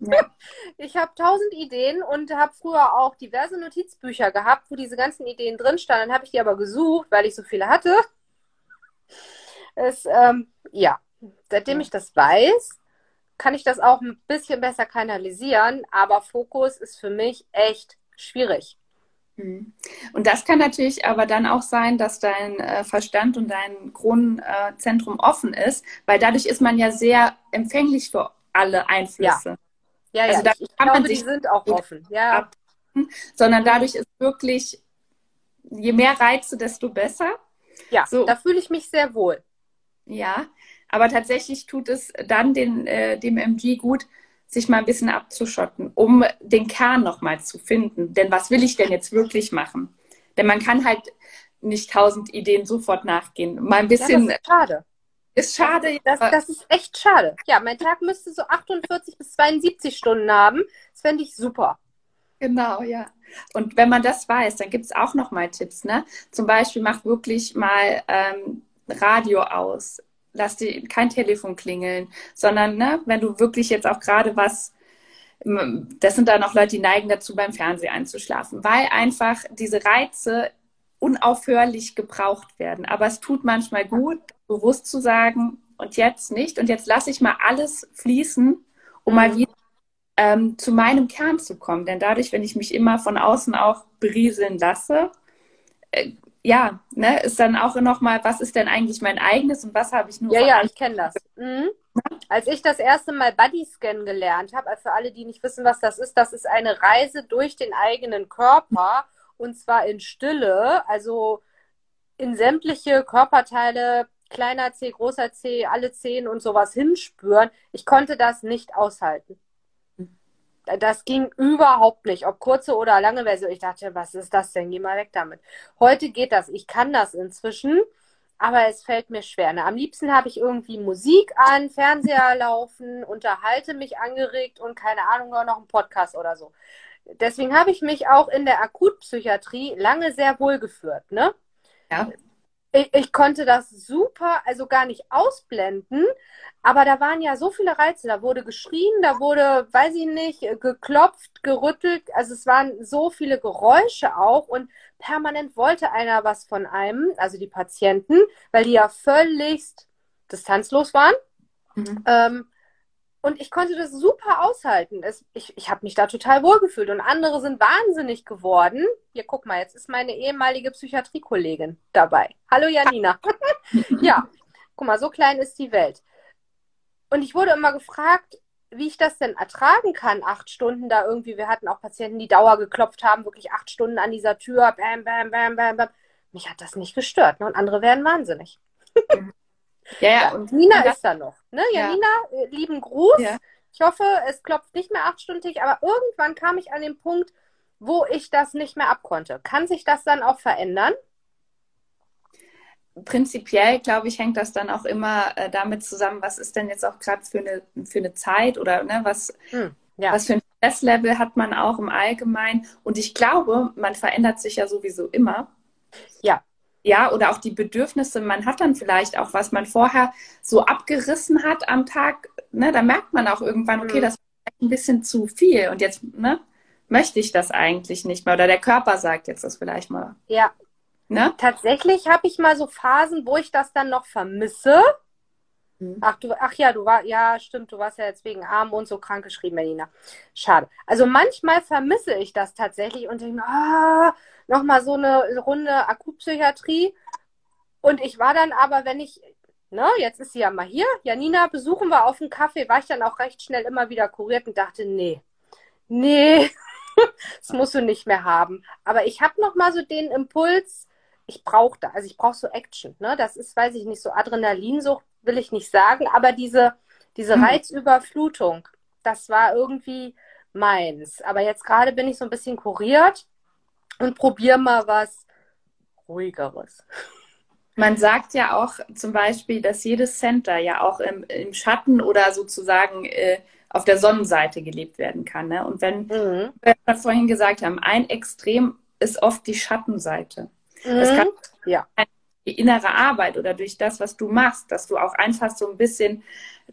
Ja. Ich habe tausend Ideen und habe früher auch diverse Notizbücher gehabt, wo diese ganzen Ideen drin standen. Dann habe ich die aber gesucht, weil ich so viele hatte. Es, ähm, ja, seitdem ich das weiß, kann ich das auch ein bisschen besser kanalisieren, aber Fokus ist für mich echt schwierig. Mhm. Und das kann natürlich aber dann auch sein, dass dein äh, Verstand und dein Kronenzentrum offen ist, weil dadurch ist man ja sehr empfänglich für alle Einflüsse. Ja, ja, also ja. ich, ich kann glaube, man sich die sind auch offen. Ja. Sondern dadurch ist wirklich, je mehr Reize, desto besser. Ja, so. da fühle ich mich sehr wohl. Ja, aber tatsächlich tut es dann den, äh, dem MG gut, sich mal ein bisschen abzuschotten, um den Kern nochmal zu finden. Denn was will ich denn jetzt wirklich machen? Denn man kann halt nicht tausend Ideen sofort nachgehen. Mal ein bisschen. Ja, das ist schade. Ist schade. Das, das, ist echt schade. Ja, mein Tag müsste so 48 bis 72 Stunden haben. Das fände ich super. Genau, ja. Und wenn man das weiß, dann gibt es auch noch mal Tipps. Ne? Zum Beispiel mach wirklich mal ähm, Radio aus, lass die, kein Telefon klingeln, sondern ne, wenn du wirklich jetzt auch gerade was, das sind dann auch Leute, die neigen dazu, beim Fernsehen einzuschlafen, weil einfach diese Reize unaufhörlich gebraucht werden. Aber es tut manchmal gut, bewusst zu sagen, und jetzt nicht, und jetzt lasse ich mal alles fließen, um mhm. mal wieder ähm, zu meinem Kern zu kommen. Denn dadurch, wenn ich mich immer von außen auch berieseln lasse, äh, ja, ne, ist dann auch nochmal, was ist denn eigentlich mein eigenes und was habe ich nur. Ja, ja, ich kenne das. Mhm. Als ich das erste Mal Bodyscan gelernt habe, also für alle, die nicht wissen, was das ist, das ist eine Reise durch den eigenen Körper und zwar in Stille, also in sämtliche Körperteile, kleiner C, großer C, alle Zehen und sowas hinspüren. Ich konnte das nicht aushalten das ging überhaupt nicht, ob kurze oder lange Version. Ich dachte, was ist das denn? Geh mal weg damit. Heute geht das. Ich kann das inzwischen, aber es fällt mir schwer. Na, am liebsten habe ich irgendwie Musik an, Fernseher laufen, unterhalte mich angeregt und keine Ahnung, noch einen Podcast oder so. Deswegen habe ich mich auch in der Akutpsychiatrie lange sehr wohl geführt. Ne? Ja ich, ich, konnte das super, also gar nicht ausblenden, aber da waren ja so viele Reize. Da wurde geschrien, da wurde, weiß ich nicht, geklopft, gerüttelt. Also es waren so viele Geräusche auch und permanent wollte einer was von einem, also die Patienten, weil die ja völligst distanzlos waren. Mhm. Ähm, und ich konnte das super aushalten. Es, ich ich habe mich da total wohlgefühlt. Und andere sind wahnsinnig geworden. Hier, guck mal, jetzt ist meine ehemalige Psychiatriekollegin dabei. Hallo Janina. ja, guck mal, so klein ist die Welt. Und ich wurde immer gefragt, wie ich das denn ertragen kann, acht Stunden da irgendwie. Wir hatten auch Patienten, die Dauer geklopft haben, wirklich acht Stunden an dieser Tür. Bam, bam, bam, bam, bam. Mich hat das nicht gestört. Ne? Und andere werden wahnsinnig. Ja, ja. Und Nina ist da noch. Ne? Ja, Nina, äh, lieben Gruß. Ja. Ich hoffe, es klopft nicht mehr achtstündig, aber irgendwann kam ich an den Punkt, wo ich das nicht mehr abkonnte. Kann sich das dann auch verändern? Prinzipiell, glaube ich, hängt das dann auch immer äh, damit zusammen, was ist denn jetzt auch gerade für eine, für eine Zeit oder ne, was, hm, ja. was für ein Stresslevel hat man auch im Allgemeinen. Und ich glaube, man verändert sich ja sowieso immer. Ja ja, oder auch die Bedürfnisse. Man hat dann vielleicht auch, was man vorher so abgerissen hat am Tag, ne, da merkt man auch irgendwann, okay, mhm. das ist ein bisschen zu viel und jetzt, ne, möchte ich das eigentlich nicht mehr. Oder der Körper sagt jetzt das vielleicht mal. Ja. Ne? Tatsächlich habe ich mal so Phasen, wo ich das dann noch vermisse. Mhm. Ach, du, ach ja, du war, ja, stimmt, du warst ja jetzt wegen Arm und so krank geschrieben, Melina. Schade. Also manchmal vermisse ich das tatsächlich und denke, ah, nochmal so eine Runde Akutpsychiatrie. Und ich war dann aber, wenn ich, ne, jetzt ist sie ja mal hier, Janina, besuchen wir auf einen Kaffee, war ich dann auch recht schnell immer wieder kuriert und dachte, nee, nee, das musst du nicht mehr haben. Aber ich habe nochmal so den Impuls, ich brauche da, also ich brauche so Action, ne? Das ist, weiß ich nicht, so Adrenalinsucht will ich nicht sagen, aber diese, diese hm. Reizüberflutung, das war irgendwie meins. Aber jetzt gerade bin ich so ein bisschen kuriert und probier mal was ruhigeres. Man sagt ja auch zum Beispiel, dass jedes Center ja auch im, im Schatten oder sozusagen äh, auf der Sonnenseite gelebt werden kann. Ne? Und wenn mhm. wir vorhin gesagt haben, ein Extrem ist oft die Schattenseite. Mhm. Das kann ja. die innere Arbeit oder durch das, was du machst, dass du auch einfach so ein bisschen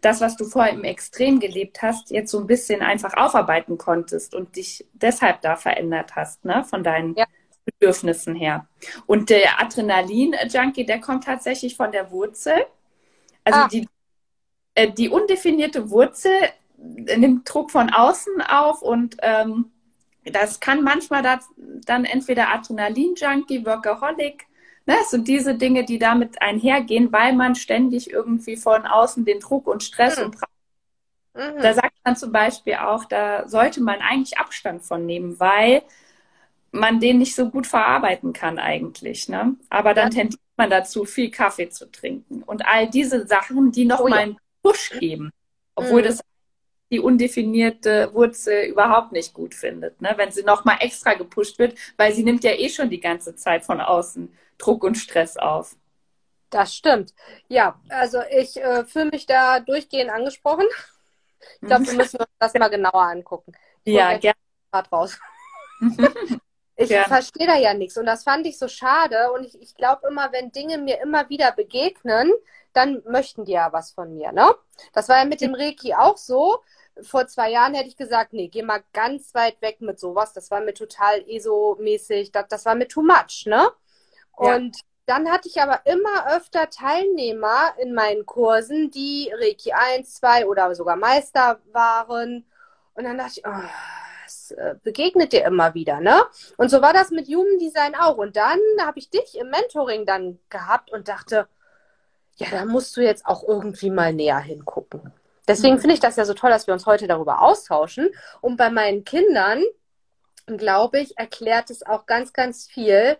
das, was du vorher im Extrem gelebt hast, jetzt so ein bisschen einfach aufarbeiten konntest und dich deshalb da verändert hast, ne, von deinen ja. Bedürfnissen her. Und der Adrenalin-Junkie, der kommt tatsächlich von der Wurzel. Also ah. die, äh, die undefinierte Wurzel nimmt Druck von außen auf und ähm, das kann manchmal das, dann entweder Adrenalin-Junkie, Workaholic Ne, es sind diese Dinge, die damit einhergehen, weil man ständig irgendwie von außen den Druck und Stress mhm. und mhm. da sagt man zum Beispiel auch, da sollte man eigentlich Abstand von nehmen, weil man den nicht so gut verarbeiten kann eigentlich. Ne? Aber dann ja. tendiert man dazu, viel Kaffee zu trinken und all diese Sachen, die nochmal oh, ja. einen Push geben, obwohl mhm. das die undefinierte Wurzel überhaupt nicht gut findet, ne? wenn sie nochmal extra gepusht wird, weil sie nimmt ja eh schon die ganze Zeit von außen Druck und Stress auf. Das stimmt. Ja, also ich äh, fühle mich da durchgehend angesprochen. Ich glaube, wir müssen uns das mal genauer angucken. Ich ja, gerne. raus. Ich ja. verstehe da ja nichts und das fand ich so schade und ich, ich glaube immer, wenn Dinge mir immer wieder begegnen, dann möchten die ja was von mir, ne? Das war ja mit dem Reiki auch so. Vor zwei Jahren hätte ich gesagt, nee, geh mal ganz weit weg mit sowas. Das war mir total ESO-mäßig, das, das war mir too much, ne? Und ja. dann hatte ich aber immer öfter Teilnehmer in meinen Kursen, die Reiki 1, 2 oder sogar Meister waren. Und dann dachte ich, oh, das äh, begegnet dir immer wieder, ne? Und so war das mit Human Design auch. Und dann habe ich dich im Mentoring dann gehabt und dachte, ja, da musst du jetzt auch irgendwie mal näher hingucken. Deswegen mhm. finde ich das ja so toll, dass wir uns heute darüber austauschen. Und bei meinen Kindern, glaube ich, erklärt es auch ganz, ganz viel.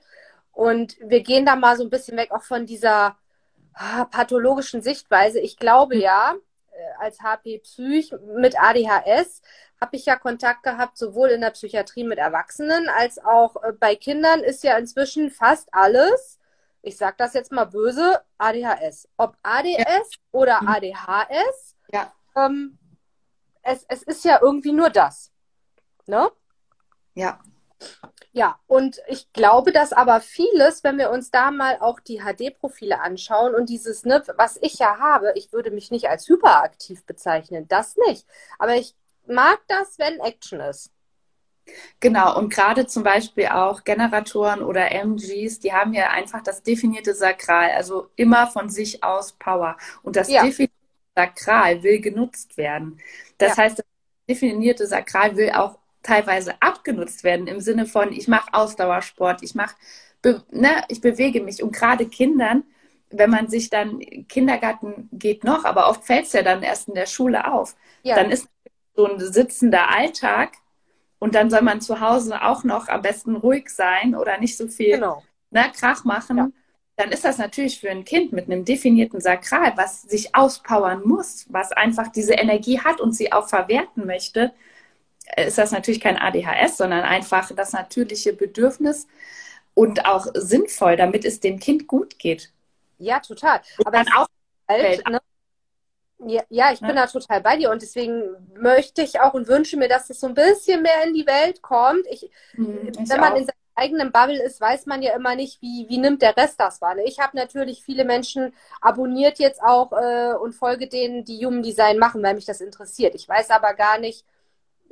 Und wir gehen da mal so ein bisschen weg auch von dieser ah, pathologischen Sichtweise. Ich glaube mhm. ja, äh, als HP Psych mit ADHS habe ich ja Kontakt gehabt, sowohl in der Psychiatrie mit Erwachsenen als auch äh, bei Kindern ist ja inzwischen fast alles, ich sage das jetzt mal böse, ADHS. Ob ADS ja. oder mhm. ADHS, ja. Ähm, es, es ist ja irgendwie nur das. Ne? Ja. Ja, und ich glaube, dass aber vieles, wenn wir uns da mal auch die HD-Profile anschauen und dieses, ne, was ich ja habe, ich würde mich nicht als hyperaktiv bezeichnen, das nicht. Aber ich mag das, wenn Action ist. Genau, und gerade zum Beispiel auch Generatoren oder MGs, die haben ja einfach das definierte Sakral, also immer von sich aus Power. Und das ja. definierte Sakral will genutzt werden. Das ja. heißt, das definierte Sakral will auch teilweise abgenutzt werden im Sinne von, ich mache Ausdauersport, ich mache, ne, ich bewege mich. Und gerade Kindern, wenn man sich dann, Kindergarten geht noch, aber oft fällt es ja dann erst in der Schule auf, ja. dann ist so ein sitzender Alltag und dann soll man zu Hause auch noch am besten ruhig sein oder nicht so viel genau. ne, Krach machen. Ja. Dann ist das natürlich für ein Kind mit einem definierten Sakral, was sich auspowern muss, was einfach diese Energie hat und sie auch verwerten möchte, ist das natürlich kein ADHS, sondern einfach das natürliche Bedürfnis und auch sinnvoll, damit es dem Kind gut geht. Ja, total. Aber dann auch halt, ne? Ja, ja, ich ja. bin da total bei dir und deswegen möchte ich auch und wünsche mir, dass es so ein bisschen mehr in die Welt kommt. Ich, hm, ich wenn man auch. in seiner eigenen Bubble ist, weiß man ja immer nicht, wie, wie nimmt der Rest das wahr. Ne? Ich habe natürlich viele Menschen abonniert jetzt auch äh, und folge denen, die Human Design machen, weil mich das interessiert. Ich weiß aber gar nicht,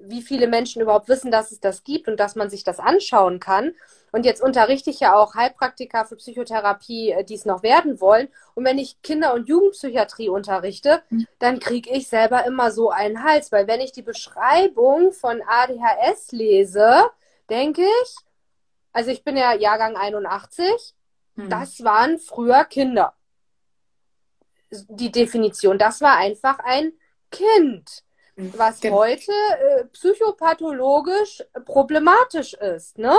wie viele Menschen überhaupt wissen, dass es das gibt und dass man sich das anschauen kann. Und jetzt unterrichte ich ja auch Heilpraktiker für Psychotherapie, äh, die es noch werden wollen. Und wenn ich Kinder- und Jugendpsychiatrie unterrichte, mhm. dann kriege ich selber immer so einen Hals, weil wenn ich die Beschreibung von ADHS lese, denke ich, also ich bin ja Jahrgang 81, mhm. das waren früher Kinder. Die Definition, das war einfach ein Kind was genau. heute äh, psychopathologisch problematisch ist, ne?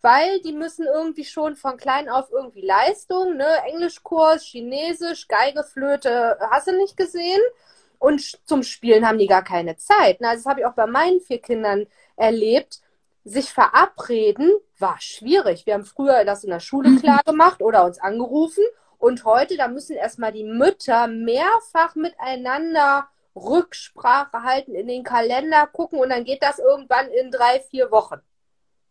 Weil die müssen irgendwie schon von klein auf irgendwie Leistung, ne? Englischkurs, Chinesisch, Geige, Flöte, hast du nicht gesehen? Und zum Spielen haben die gar keine Zeit. Ne? Also das habe ich auch bei meinen vier Kindern erlebt. Sich verabreden war schwierig. Wir haben früher das in der Schule mhm. klar gemacht oder uns angerufen. Und heute, da müssen erstmal die Mütter mehrfach miteinander Rücksprache halten, in den Kalender gucken und dann geht das irgendwann in drei, vier Wochen.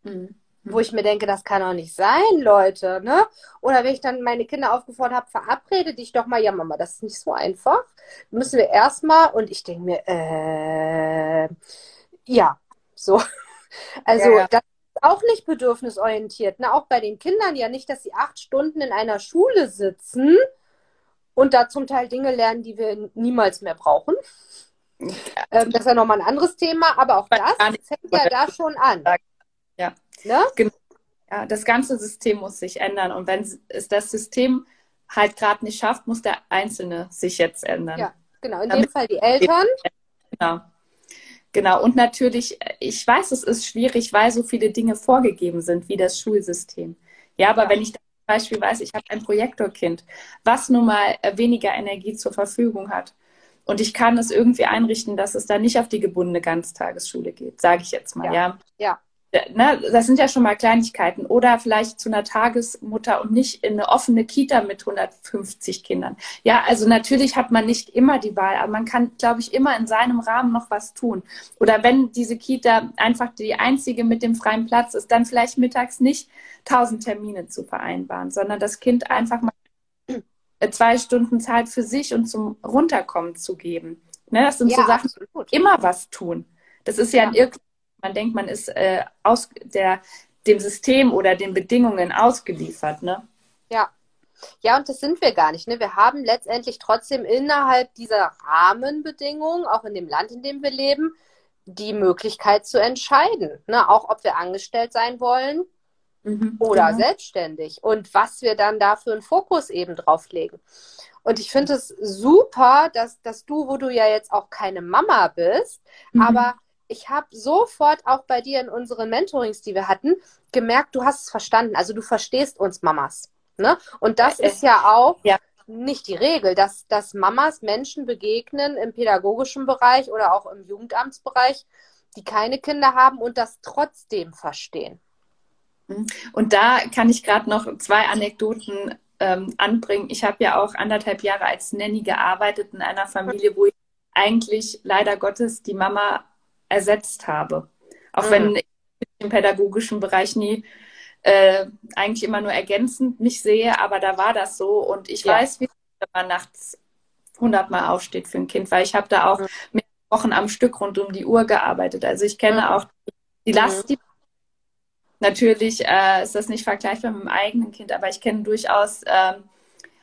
Mhm. Wo ich mir denke, das kann doch nicht sein, Leute, ne? Oder wenn ich dann meine Kinder aufgefordert habe, verabrede dich doch mal, ja Mama, das ist nicht so einfach. Müssen wir erstmal, und ich denke mir, äh, ja, so. Also ja, ja. das ist auch nicht bedürfnisorientiert. Ne? Auch bei den Kindern ja nicht, dass sie acht Stunden in einer Schule sitzen und da zum Teil Dinge lernen, die wir niemals mehr brauchen. Ähm, das ist ja nochmal ein anderes Thema, aber auch das, das fängt ja da schon an. Ja. Ne? Genau. ja, das ganze System muss sich ändern und wenn es das System halt gerade nicht schafft, muss der Einzelne sich jetzt ändern. Ja, genau. In Damit dem Fall die Eltern. Genau. Genau, und natürlich, ich weiß, es ist schwierig, weil so viele Dinge vorgegeben sind, wie das Schulsystem. Ja, aber ja. wenn ich Beispiel weiß, ich habe ein Projektorkind, was nun mal äh, weniger Energie zur Verfügung hat. Und ich kann es irgendwie einrichten, dass es da nicht auf die gebundene Ganztagesschule geht, sage ich jetzt mal, ja. Ja. Ne, das sind ja schon mal Kleinigkeiten. Oder vielleicht zu einer Tagesmutter und nicht in eine offene Kita mit 150 Kindern. Ja, also natürlich hat man nicht immer die Wahl, aber man kann, glaube ich, immer in seinem Rahmen noch was tun. Oder wenn diese Kita einfach die einzige mit dem freien Platz ist, dann vielleicht mittags nicht tausend Termine zu vereinbaren, sondern das Kind einfach mal zwei Stunden Zeit für sich und zum Runterkommen zu geben. Ne, das sind ja, so Sachen, absolut. immer was tun. Das ist ja, ja. ein Irrtum man denkt, man ist äh, aus der, dem System oder den Bedingungen ausgeliefert, ne? Ja. Ja, und das sind wir gar nicht. Ne? Wir haben letztendlich trotzdem innerhalb dieser Rahmenbedingungen, auch in dem Land, in dem wir leben, die Möglichkeit zu entscheiden. Ne? Auch ob wir angestellt sein wollen mhm, oder genau. selbstständig. Und was wir dann da für einen Fokus eben drauf legen. Und ich finde es super, dass, dass du, wo du ja jetzt auch keine Mama bist, mhm. aber ich habe sofort auch bei dir in unseren Mentorings, die wir hatten, gemerkt, du hast es verstanden. Also du verstehst uns Mamas. Ne? Und das ist ja auch ja. nicht die Regel, dass, dass Mamas Menschen begegnen im pädagogischen Bereich oder auch im Jugendamtsbereich, die keine Kinder haben und das trotzdem verstehen. Mhm. Und da kann ich gerade noch zwei Anekdoten ähm, anbringen. Ich habe ja auch anderthalb Jahre als Nanny gearbeitet in einer Familie, wo ich eigentlich leider Gottes die Mama ersetzt habe. Auch mhm. wenn ich im pädagogischen Bereich nie äh, eigentlich immer nur ergänzend mich sehe, aber da war das so und ich ja. weiß, wie man nachts hundertmal aufsteht für ein Kind, weil ich habe da auch mhm. mit Wochen am Stück rund um die Uhr gearbeitet. Also ich kenne mhm. auch die, Last, mhm. die natürlich äh, ist das nicht vergleichbar mit dem eigenen Kind, aber ich kenne durchaus äh,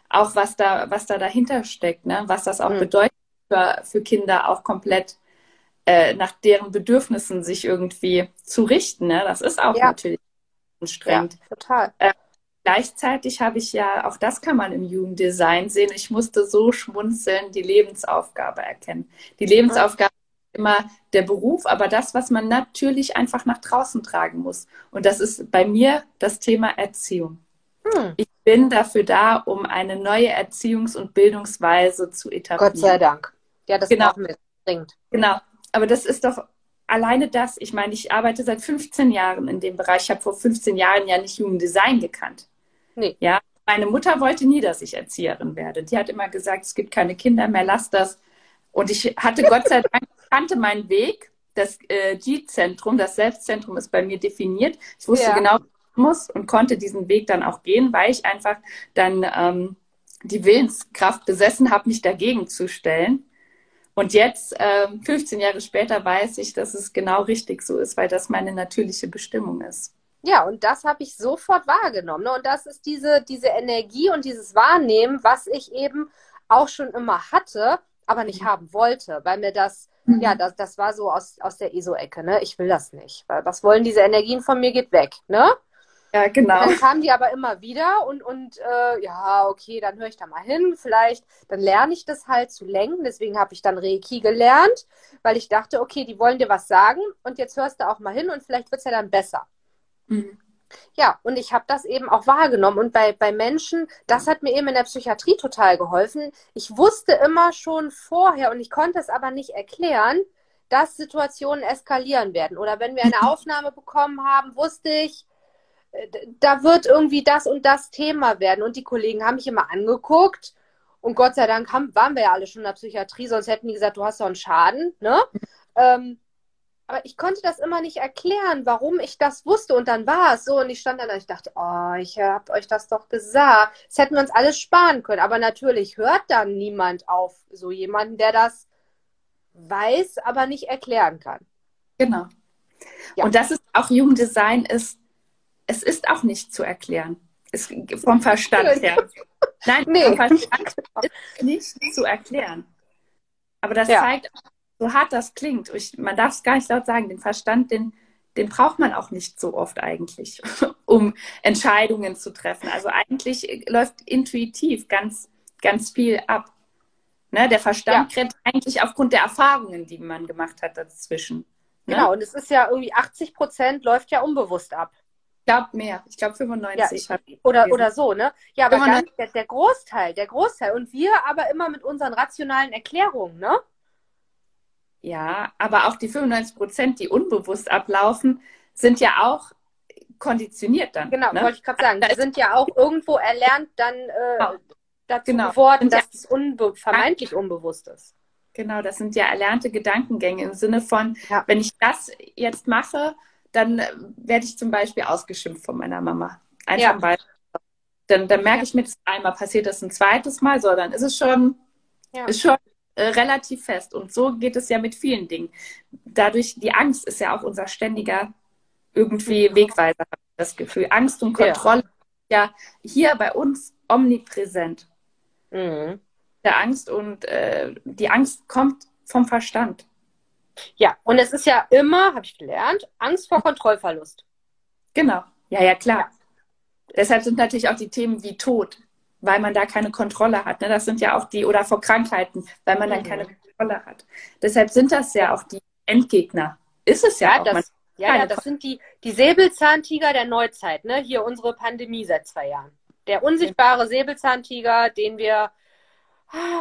auch, was da, was da dahinter steckt, ne? was das auch mhm. bedeutet für, für Kinder auch komplett äh, nach deren Bedürfnissen sich irgendwie zu richten. Ne? Das ist auch ja. natürlich anstrengend. Ja, total. Äh, gleichzeitig habe ich ja, auch das kann man im Jugenddesign sehen, ich musste so schmunzeln, die Lebensaufgabe erkennen. Die Lebensaufgabe ist immer der Beruf, aber das, was man natürlich einfach nach draußen tragen muss. Und das ist bei mir das Thema Erziehung. Hm. Ich bin dafür da, um eine neue Erziehungs- und Bildungsweise zu etablieren. Gott sei Dank. Ja, das genau. brauchen wir dringend. Genau aber das ist doch alleine das. Ich meine, ich arbeite seit 15 Jahren in dem Bereich. Ich habe vor 15 Jahren ja nicht Jugenddesign gekannt. Nee. Ja, meine Mutter wollte nie, dass ich Erzieherin werde. Die hat immer gesagt, es gibt keine Kinder mehr, lass das. Und ich hatte Gott sei Dank, kannte meinen Weg. Das äh, G-Zentrum, das Selbstzentrum ist bei mir definiert. Ich wusste ja. genau, was ich muss und konnte diesen Weg dann auch gehen, weil ich einfach dann ähm, die Willenskraft besessen habe, mich dagegen zu stellen. Und jetzt, äh, 15 Jahre später, weiß ich, dass es genau richtig so ist, weil das meine natürliche Bestimmung ist. Ja, und das habe ich sofort wahrgenommen. Ne? Und das ist diese, diese Energie und dieses Wahrnehmen, was ich eben auch schon immer hatte, aber nicht mhm. haben wollte, weil mir das, mhm. ja, das, das war so aus, aus der ESO-Ecke, ne? Ich will das nicht. Weil was wollen diese Energien von mir, geht weg, ne? Ja, genau. dann kamen die aber immer wieder und, und äh, ja, okay, dann höre ich da mal hin. Vielleicht, dann lerne ich das halt zu lenken. Deswegen habe ich dann Reiki gelernt, weil ich dachte, okay, die wollen dir was sagen und jetzt hörst du auch mal hin und vielleicht wird es ja dann besser. Mhm. Ja, und ich habe das eben auch wahrgenommen. Und bei, bei Menschen, das hat mir eben in der Psychiatrie total geholfen. Ich wusste immer schon vorher und ich konnte es aber nicht erklären, dass Situationen eskalieren werden. Oder wenn wir eine Aufnahme bekommen haben, wusste ich, da wird irgendwie das und das Thema werden. Und die Kollegen haben mich immer angeguckt. Und Gott sei Dank haben, waren wir ja alle schon in der Psychiatrie, sonst hätten die gesagt, du hast doch einen Schaden. Ne? Ähm, aber ich konnte das immer nicht erklären, warum ich das wusste. Und dann war es so. Und ich stand dann und ich dachte, oh, ich habe euch das doch gesagt. Das hätten wir uns alles sparen können. Aber natürlich hört dann niemand auf so jemanden, der das weiß, aber nicht erklären kann. Genau. Ja. Und das ist auch Jugenddesign ist es ist auch nicht zu erklären. Es, vom Verstand her. Nein, nee. vom Verstand ist nicht zu erklären. Aber das ja. zeigt, so hart das klingt. Ich, man darf es gar nicht laut sagen. Den Verstand, den, den braucht man auch nicht so oft eigentlich, um Entscheidungen zu treffen. Also eigentlich läuft intuitiv ganz, ganz viel ab. Ne? Der Verstand ja. kriegt eigentlich aufgrund der Erfahrungen, die man gemacht hat dazwischen. Ne? Genau, und es ist ja irgendwie 80 Prozent läuft ja unbewusst ab glaube mehr. Ich glaube 95. Ja, oder, oder so, ne? Ja, aber dann der, der, Großteil, der Großteil. Und wir aber immer mit unseren rationalen Erklärungen, ne? Ja, aber auch die 95 Prozent, die unbewusst ablaufen, sind ja auch konditioniert dann. Genau, ne? wollte ich gerade sagen. Die sind ja auch irgendwo erlernt dann äh, genau. dazu genau. geworden, dass es unbe vermeintlich unbewusst ist. Genau, das sind ja erlernte Gedankengänge im Sinne von, ja. wenn ich das jetzt mache, dann werde ich zum Beispiel ausgeschimpft von meiner Mama. Einfach ja. Beispiel. Dann, dann merke ich mir das einmal, passiert das ein zweites Mal, so, dann ist es schon, ja. ist schon äh, relativ fest. Und so geht es ja mit vielen Dingen. Dadurch, die Angst ist ja auch unser ständiger irgendwie mhm. Wegweiser, habe ich das Gefühl. Angst und Kontrolle ja, ja hier bei uns omnipräsent. Mhm. Der Angst und äh, die Angst kommt vom Verstand. Ja, und es ist ja immer, habe ich gelernt, Angst vor Kontrollverlust. Genau. Ja, ja, klar. Ja. Deshalb sind natürlich auch die Themen wie Tod, weil man da keine Kontrolle hat. Ne? Das sind ja auch die, oder vor Krankheiten, weil man mhm. dann keine Kontrolle hat. Deshalb sind das ja auch die Endgegner. Ist es ja, ja auch. Das, ja, ja, das sind die, die Säbelzahntiger der Neuzeit, ne? Hier unsere Pandemie seit zwei Jahren. Der unsichtbare Säbelzahntiger, den wir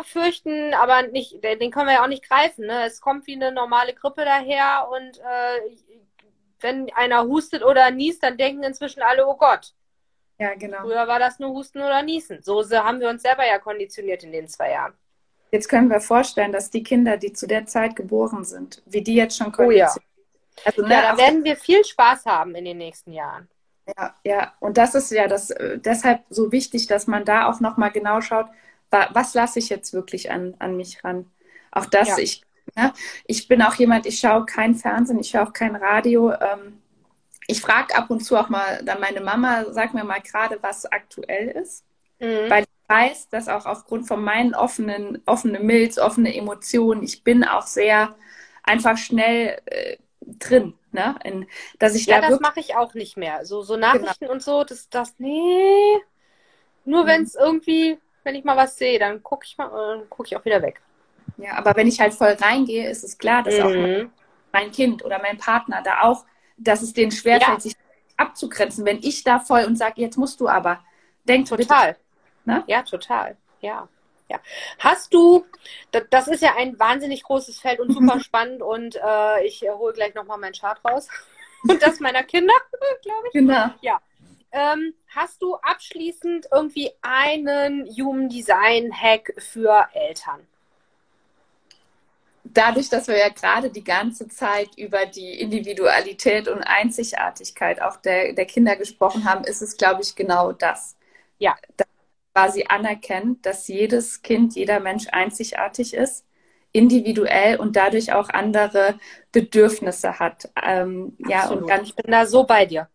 fürchten, aber nicht, den, können wir ja auch nicht greifen. Ne? Es kommt wie eine normale Grippe daher und äh, wenn einer hustet oder niest, dann denken inzwischen alle, oh Gott. Ja, genau. Früher war das nur Husten oder Niesen. So haben wir uns selber ja konditioniert in den zwei Jahren. Jetzt können wir vorstellen, dass die Kinder, die zu der Zeit geboren sind, wie die jetzt schon konditioniert oh, ja. Also, ne, ja, da werden wir viel Spaß haben in den nächsten Jahren. Ja, ja, und das ist ja das äh, deshalb so wichtig, dass man da auch nochmal genau schaut, was lasse ich jetzt wirklich an, an mich ran. Auch das, ja. ich, ne, ich bin auch jemand, ich schaue kein Fernsehen, ich schaue auch kein Radio. Ähm, ich frage ab und zu auch mal dann meine Mama, sag mir mal gerade, was aktuell ist. Mhm. Weil ich weiß, dass auch aufgrund von meinen offenen, offene Milz, offene Emotionen, ich bin auch sehr einfach schnell äh, drin. Ne? In, dass ich ja, da das mache ich auch nicht mehr. So, so Nachrichten genau. und so, das, das, nee. Nur mhm. wenn es irgendwie, wenn ich mal was sehe, dann gucke ich mal, äh, gucke ich auch wieder weg. Ja, aber wenn ich halt voll reingehe, ist es klar, dass mhm. auch mein Kind oder mein Partner da auch, dass es denen schwerfällt, ja. sich abzugrenzen. Wenn ich da voll und sage, jetzt musst du aber, denk total. Ne? Ja, total. Ja. Ja. Hast du, das ist ja ein wahnsinnig großes Feld und super spannend und äh, ich hole gleich nochmal meinen Chart raus und das meiner Kinder, glaube ich. Genau. Ja. Ähm, hast du abschließend irgendwie einen Human Design Hack für Eltern? Dadurch, dass wir ja gerade die ganze Zeit über die Individualität und Einzigartigkeit auch der, der Kinder gesprochen haben, ist es, glaube ich, genau das. Ja. Das quasi anerkennt, dass jedes Kind, jeder Mensch einzigartig ist, individuell und dadurch auch andere Bedürfnisse hat. Ähm, ja, und ganz, ich bin da so bei dir.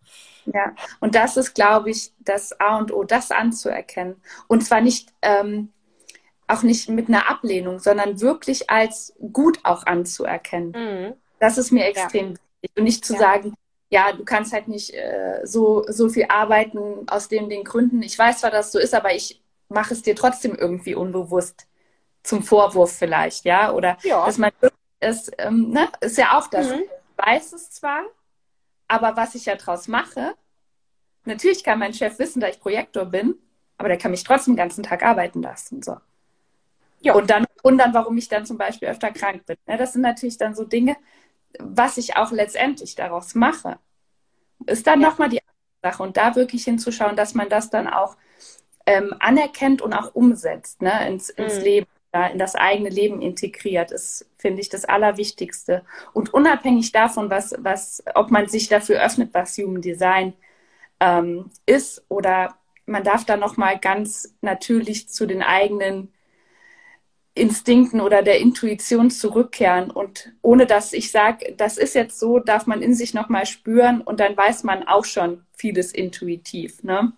Ja, und das ist, glaube ich, das A und O, das anzuerkennen. Und zwar nicht, ähm, auch nicht mit einer Ablehnung, sondern wirklich als gut auch anzuerkennen. Mhm. Das ist mir extrem ja. wichtig. Und nicht zu ja. sagen, ja, du kannst halt nicht äh, so, so viel arbeiten aus den, den Gründen. Ich weiß zwar, dass es so ist, aber ich mache es dir trotzdem irgendwie unbewusst zum Vorwurf vielleicht, ja? Oder ja. dass man ist, ähm, ne? ist ja auch das. Mhm. Ich weiß es zwar, aber was ich ja draus mache, natürlich kann mein Chef wissen, dass ich Projektor bin, aber der kann mich trotzdem den ganzen Tag arbeiten lassen. So. Ja. Und dann wundern, warum ich dann zum Beispiel öfter krank bin. Ne? Das sind natürlich dann so Dinge, was ich auch letztendlich daraus mache, ist dann ja. nochmal die Sache. Und da wirklich hinzuschauen, dass man das dann auch ähm, anerkennt und auch umsetzt, ne, ins, ins mhm. Leben, ja, in das eigene Leben integriert, ist, finde ich, das Allerwichtigste. Und unabhängig davon, was, was, ob man sich dafür öffnet, was Human Design ähm, ist, oder man darf da nochmal ganz natürlich zu den eigenen Instinkten oder der Intuition zurückkehren. Und ohne dass ich sage, das ist jetzt so, darf man in sich nochmal spüren und dann weiß man auch schon vieles intuitiv. Ne?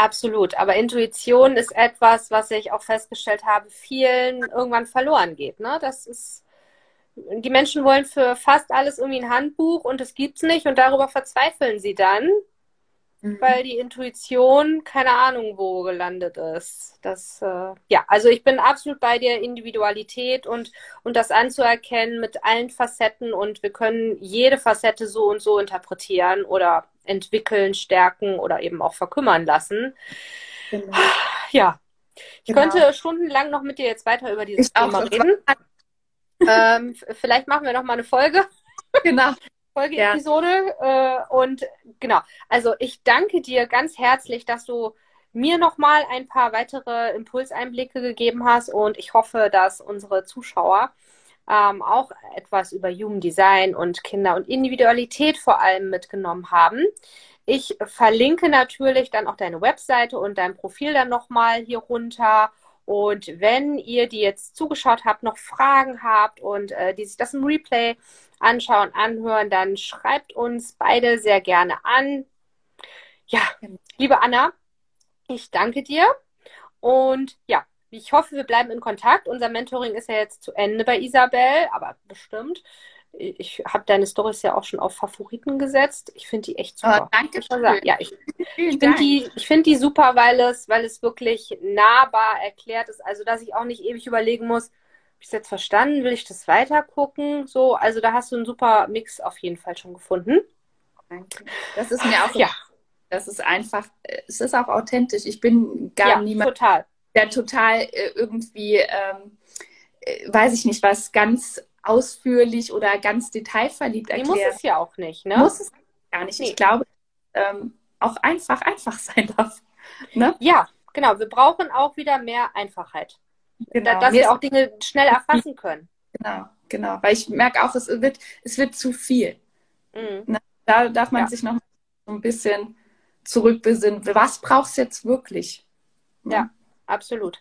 Absolut. Aber Intuition ist etwas, was ich auch festgestellt habe, vielen irgendwann verloren geht. Ne? Das ist, die Menschen wollen für fast alles irgendwie ein Handbuch und es gibt es nicht und darüber verzweifeln sie dann mhm. weil die Intuition keine Ahnung wo gelandet ist. Das, äh, ja, also ich bin absolut bei der Individualität und, und das anzuerkennen mit allen Facetten und wir können jede Facette so und so interpretieren oder entwickeln, stärken oder eben auch verkümmern lassen. Genau. Ja, ich genau. könnte stundenlang noch mit dir jetzt weiter über dieses ich Thema reden. Ähm, vielleicht machen wir noch mal eine Folge. Genau. Folgeepisode. Ja. Äh, und genau, also ich danke dir ganz herzlich, dass du mir nochmal ein paar weitere Impulseinblicke gegeben hast und ich hoffe, dass unsere Zuschauer ähm, auch etwas über Human Design und Kinder und Individualität vor allem mitgenommen haben. Ich verlinke natürlich dann auch deine Webseite und dein Profil dann nochmal hier runter. Und wenn ihr, die jetzt zugeschaut habt, noch Fragen habt und äh, die sich das im Replay anschauen, anhören, dann schreibt uns beide sehr gerne an. Ja, liebe Anna, ich danke dir. Und ja, ich hoffe, wir bleiben in Kontakt. Unser Mentoring ist ja jetzt zu Ende bei Isabel, aber bestimmt. Ich habe deine Stories ja auch schon auf Favoriten gesetzt. Ich finde die echt super. Oh, danke schön. Ja, ich, ich finde die, find die super, weil es, weil es wirklich nahbar erklärt ist. Also, dass ich auch nicht ewig überlegen muss, habe ich es jetzt verstanden? Will ich das weiter gucken? So, also da hast du einen super Mix auf jeden Fall schon gefunden. Danke. Das ist mir auch ja. Das ist einfach, es ist auch authentisch. Ich bin gar ja, niemand, total. Der total äh, irgendwie, ähm, äh, weiß ich nicht, was ganz ausführlich oder ganz detailverliebt erklärt. Nee, muss es ja auch nicht, ne? Muss es gar nicht. Nee. Ich glaube, ähm, auch einfach einfach sein darf. Ne? Ja, genau. Wir brauchen auch wieder mehr Einfachheit. Genau. Dass wir auch Dinge schnell erfassen können. Genau, genau. Weil ich merke auch, es wird, es wird zu viel. Mhm. Ne? Da darf man ja. sich noch so ein bisschen zurückbesinnen. Was brauchst du jetzt wirklich? Ja, absolut.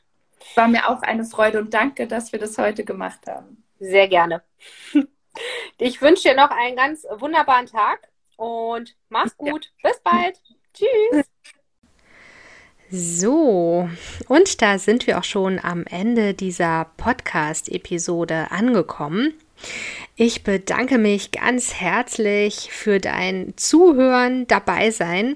War mir auch eine Freude und danke, dass wir das heute gemacht haben. Sehr gerne. Ich wünsche dir noch einen ganz wunderbaren Tag und mach's gut. Ja. Bis bald. Tschüss. So, und da sind wir auch schon am Ende dieser Podcast-Episode angekommen. Ich bedanke mich ganz herzlich für dein Zuhören, dabei sein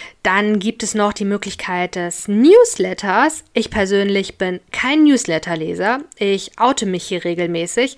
Dann gibt es noch die Möglichkeit des Newsletters. Ich persönlich bin kein Newsletterleser. Ich oute mich hier regelmäßig.